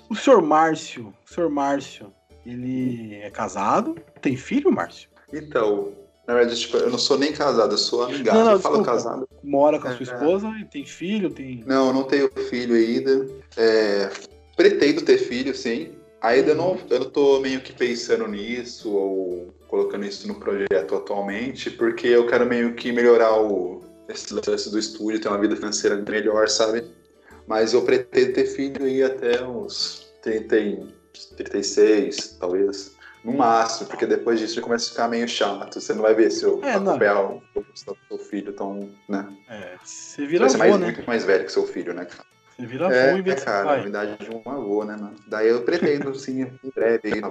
O senhor Márcio, o senhor Márcio, ele é casado? Tem filho, Márcio? Então, na verdade, tipo, eu não sou nem casado, eu sou amigado. Não, não, eu falo casado. Mora com a sua é. esposa e tem filho? Tem... Não, eu não tenho filho ainda. É, Pretendo ter filho, sim. Ainda não, eu não tô meio que pensando nisso ou colocando isso no projeto atualmente, porque eu quero meio que melhorar o, esse lance do estúdio, ter uma vida financeira melhor, sabe? Mas eu pretendo ter filho aí até uns 30, 36, talvez. No máximo, porque depois disso já começa a ficar meio chato. Você não vai ver se eu é, acompanhar o seu filho tão, né? É, você vira ser mais, né? muito mais velho que seu filho, né, cara? Você vira avô é, e vê cara, a idade de um avô, né, mano? Daí eu pretendo, (laughs) sim, em breve.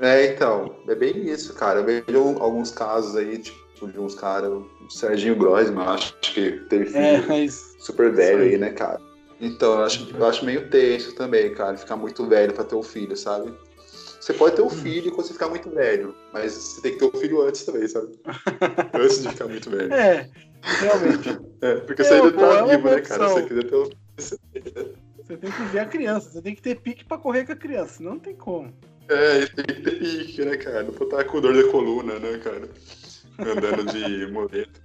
É, então, é bem isso, cara. Eu vejo alguns casos aí, tipo, de uns caras, o Serginho Grossman, acho que teve filho é, mas... super velho aí, né, cara? Então, eu acho, eu acho meio tenso também, cara, ficar muito velho pra ter um filho, sabe? Você pode ter um filho quando você ficar muito velho, mas você tem que ter um filho antes também, sabe? (laughs) antes de ficar muito velho. É, realmente. (laughs) É, porque você ainda tá vivo, né, cara? Você quiser ter um Você tem que ver a criança, você tem que ter pique pra correr com a criança, não tem como. É, tem que ter pique, né, cara? Não estar com dor da coluna, né, cara? Andando de (laughs) moleto.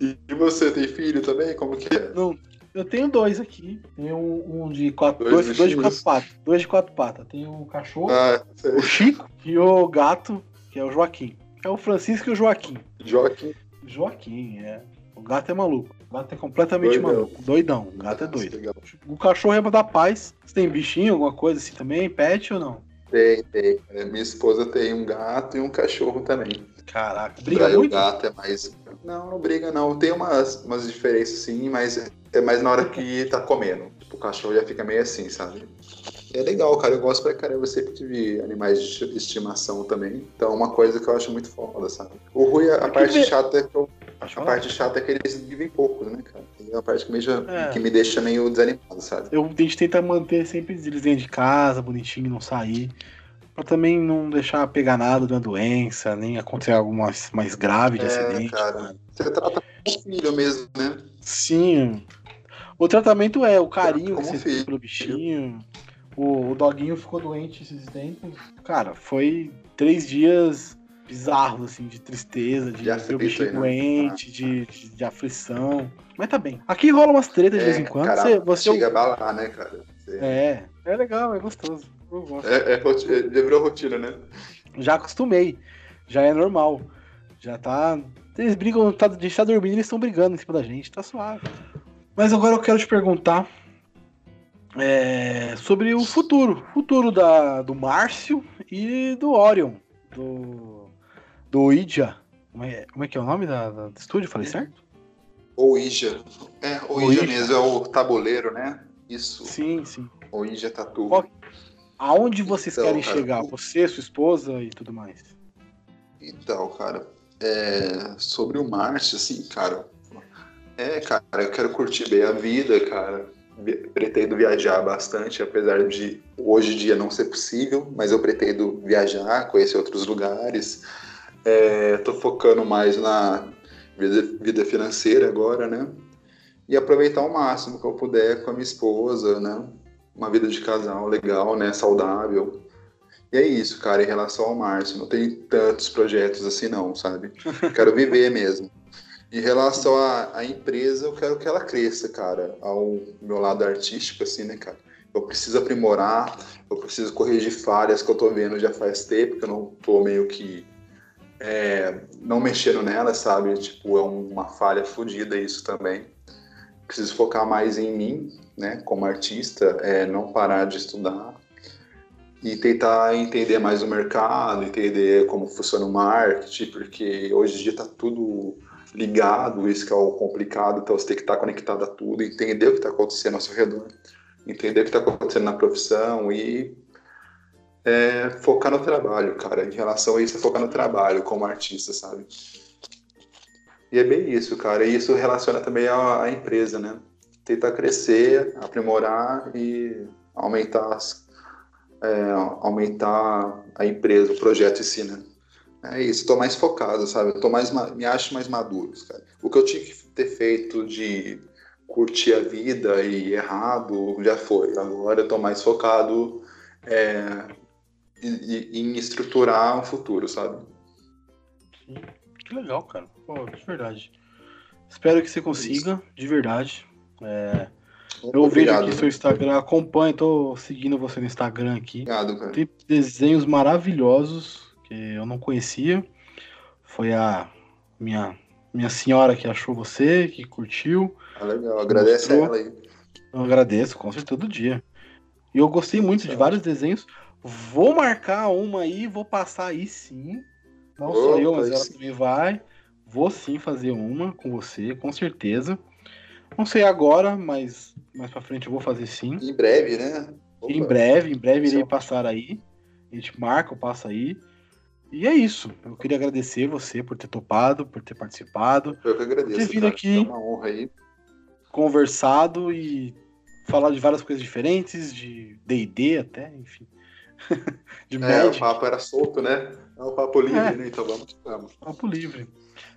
E você tem filho também? Como que é? Não, eu tenho dois aqui. Tenho um, um de quatro. Dois, dois, dois, de quatro patas. Dois de quatro patas. Tem o cachorro, ah, o Chico e o gato, que é o Joaquim. É o Francisco e o Joaquim. Joaquim. Joaquim, é. O gato é maluco. O gato é completamente doidão. maluco. Doidão. O gato é doido. Legal. O cachorro é pra dar paz. Você tem bichinho, alguma coisa assim também? Pet ou não? Tem, tem. É, minha esposa tem um gato e um cachorro também. Caraca, briga muito? o gato é mais... Não, não briga não. Tem umas, umas diferenças sim, mas é mais na hora que tá comendo. Tipo, o cachorro já fica meio assim, sabe? É legal, cara. Eu gosto pra caramba. Eu sempre tive animais de estimação também. Então é uma coisa que eu acho muito foda, sabe? O ruim, a, a parte chata é que eu a parte chata é que eles vivem pouco, né, cara? É uma parte que me, é. que me deixa meio desanimado, sabe? Eu, a gente tenta manter sempre eles dentro de casa, bonitinho, não sair. Pra também não deixar pegar nada de uma doença, nem acontecer algo mais, mais grave de é, acidente. Cara. Você trata como filho mesmo, né? Sim. O tratamento é o carinho que você filho. tem pelo bichinho. O, o doguinho ficou doente esses tempos. Cara, foi três dias bizarros, assim, de tristeza, de, de ver o bichinho né? doente, de, de, de, aflição. Mas tá bem. Aqui rola umas tretas de é, vez em quando. Cara, você, você chega a balar, né, cara? Você... É, é legal, é gostoso. É, é, é, virou rotina, né? Já acostumei. Já é normal. Já tá. Eles brigam, tá, a gente tá dormindo eles estão brigando em cima da gente, tá suave. Mas agora eu quero te perguntar é, sobre o futuro. Futuro da, do Márcio e do Orion. Do, do Ija. Como é, como é que é o nome da, da do estúdio? Falei certo? O Ija. É, o, Ija, mesmo, é o tabuleiro, né? Isso. Sim, sim. O Ija Tatu. Qual, aonde vocês então, querem cara, chegar? Você, sua esposa e tudo mais? Então, cara, é, sobre o Márcio, assim, cara, é, cara, eu quero curtir bem a vida, cara. Pretendo viajar bastante, apesar de hoje em dia não ser possível, mas eu pretendo viajar, conhecer outros lugares. É, tô focando mais na vida, vida financeira agora, né? E aproveitar o máximo que eu puder com a minha esposa, né? Uma vida de casal legal, né? Saudável. E é isso, cara, em relação ao Márcio. Não tem tantos projetos assim, não, sabe? (laughs) Quero viver mesmo. Em relação à, à, empresa, eu quero que ela cresça, cara, ao meu lado artístico, assim, né, cara? Eu preciso aprimorar, eu preciso corrigir falhas que eu tô vendo já faz tempo, que eu não tô meio que é, não mexendo nela, sabe? Tipo, é uma falha fodida isso também. Preciso focar mais em mim, né, como artista, é, não parar de estudar e tentar entender mais o mercado, entender como funciona o marketing, porque hoje em dia tá tudo ligado, isso que é o complicado, então você tem que estar conectado a tudo, entender o que está acontecendo ao seu redor, entender o que está acontecendo na profissão e é, focar no trabalho, cara. Em relação a isso, é focar no trabalho como artista, sabe? E é bem isso, cara. E isso relaciona também à, empresa, né? Tentar crescer, aprimorar e aumentar, as, é, aumentar a empresa, o projeto em si, né? É isso, estou mais focado, sabe? Tô mais, me acho mais maduro, cara. O que eu tinha que ter feito de curtir a vida e errado já foi. Agora eu tô mais focado é, em, estruturar um futuro, sabe? Sim. Que legal, cara. Pô, de verdade. Espero que você consiga, de verdade. É, eu vejo aqui seu Instagram, acompanho, tô seguindo você no Instagram aqui. Obrigado, cara. Tem desenhos maravilhosos que eu não conhecia. Foi a minha, minha senhora que achou você, que curtiu. Ah, legal, agradece mostrou. ela aí. Eu agradeço, com certeza, todo dia. E eu gostei muito de vários desenhos. Vou marcar uma aí, vou passar aí sim. Não Opa, só eu, mas ela também vai. Vou sim fazer uma com você, com certeza. Não sei agora, mas mais pra frente eu vou fazer sim. Em breve, né? Opa. Em breve, em breve irei passar aí. A gente marca, eu passo aí. E é isso. Eu queria agradecer você por ter topado, por ter participado. Eu que agradeço. Ter vindo aqui. É uma honra aí. Conversado e falar de várias coisas diferentes, de DD até, enfim. (laughs) de é, o papo era solto, né? É o papo livre, é. né? Então vamos, vamos. Papo livre.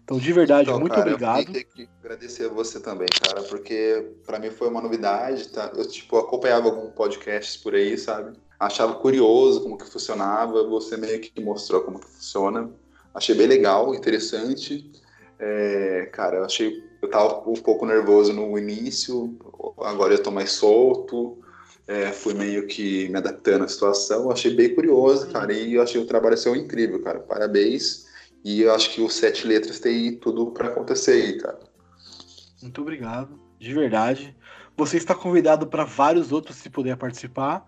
Então, de verdade, então, muito cara, obrigado. Eu que agradecer a você também, cara, porque para mim foi uma novidade, tá? Eu, tipo, acompanhava alguns podcasts por aí, sabe? Achava curioso como que funcionava, você meio que mostrou como que funciona. Achei bem legal, interessante. É, cara, eu achei... Eu tava um pouco nervoso no início, agora eu tô mais solto. É, fui meio que me adaptando à situação. Achei bem curioso, cara, e eu achei o trabalho seu incrível, cara. Parabéns. E eu acho que os sete letras tem tudo para acontecer aí, cara. Muito obrigado, de verdade. Você está convidado para vários outros se puder participar.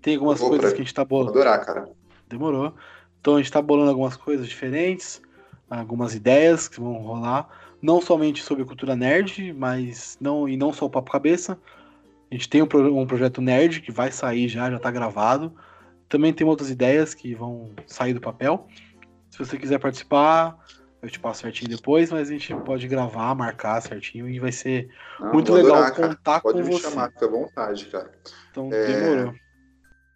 Tem algumas Vou coisas que a gente está bolando. Adorar, cara. Demorou. Então a gente está bolando algumas coisas diferentes, algumas ideias que vão rolar, não somente sobre cultura nerd, mas não e não só o papo cabeça. A gente tem um, um projeto nerd que vai sair já, já está gravado. Também tem outras ideias que vão sair do papel. Se você quiser participar, eu te passo certinho depois, mas a gente pode gravar, marcar certinho e vai ser Não, muito legal adorar, contar pode com me você. chamar, fica à vontade, cara. Então, é... demorou.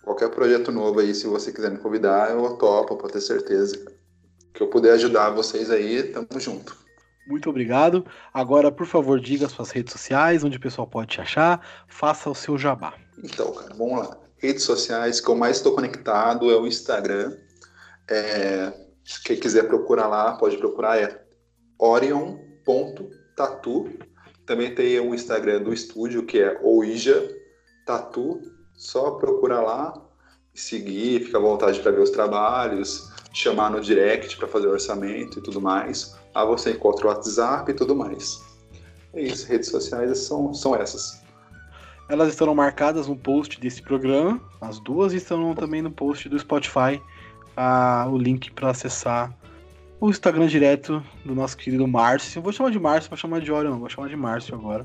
Qualquer projeto novo aí, se você quiser me convidar, eu topo, pode ter certeza. Que eu puder ajudar vocês aí, tamo junto. Muito obrigado. Agora, por favor, diga as suas redes sociais, onde o pessoal pode te achar, faça o seu jabá. Então, cara, vamos lá. Redes sociais que eu mais estou conectado é o Instagram. É, quem quiser procurar lá, pode procurar, é orion.tatu. Também tem o Instagram do estúdio, que é Ouija Tatu. Só procurar lá seguir, fica à vontade para ver os trabalhos, chamar no direct para fazer o orçamento e tudo mais. Lá você encontra o WhatsApp e tudo mais. É isso, redes sociais são, são essas. Elas estarão marcadas no post desse programa, as duas estão também no post do Spotify a, o link para acessar o Instagram direto do nosso querido Márcio. Vou chamar de Márcio, vou chamar de Orion, não, vou chamar de Márcio agora.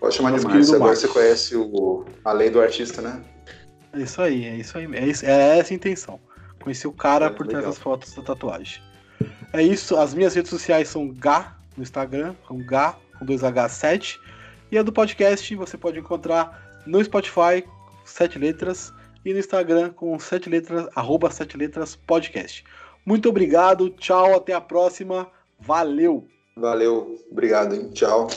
Pode chamar de Márcio, agora Márcio. você conhece o, a lei do artista, né? É isso aí, é isso aí. É, isso, é essa a intenção. Conhecer o cara é, por trás das fotos da tatuagem. É isso, as minhas redes sociais são Gá no Instagram, com Gá com 2H7. E a do podcast você pode encontrar no Spotify, sete letras, e no Instagram com sete letras, arroba sete letras podcast. Muito obrigado, tchau, até a próxima, valeu! Valeu, obrigado, hein? tchau.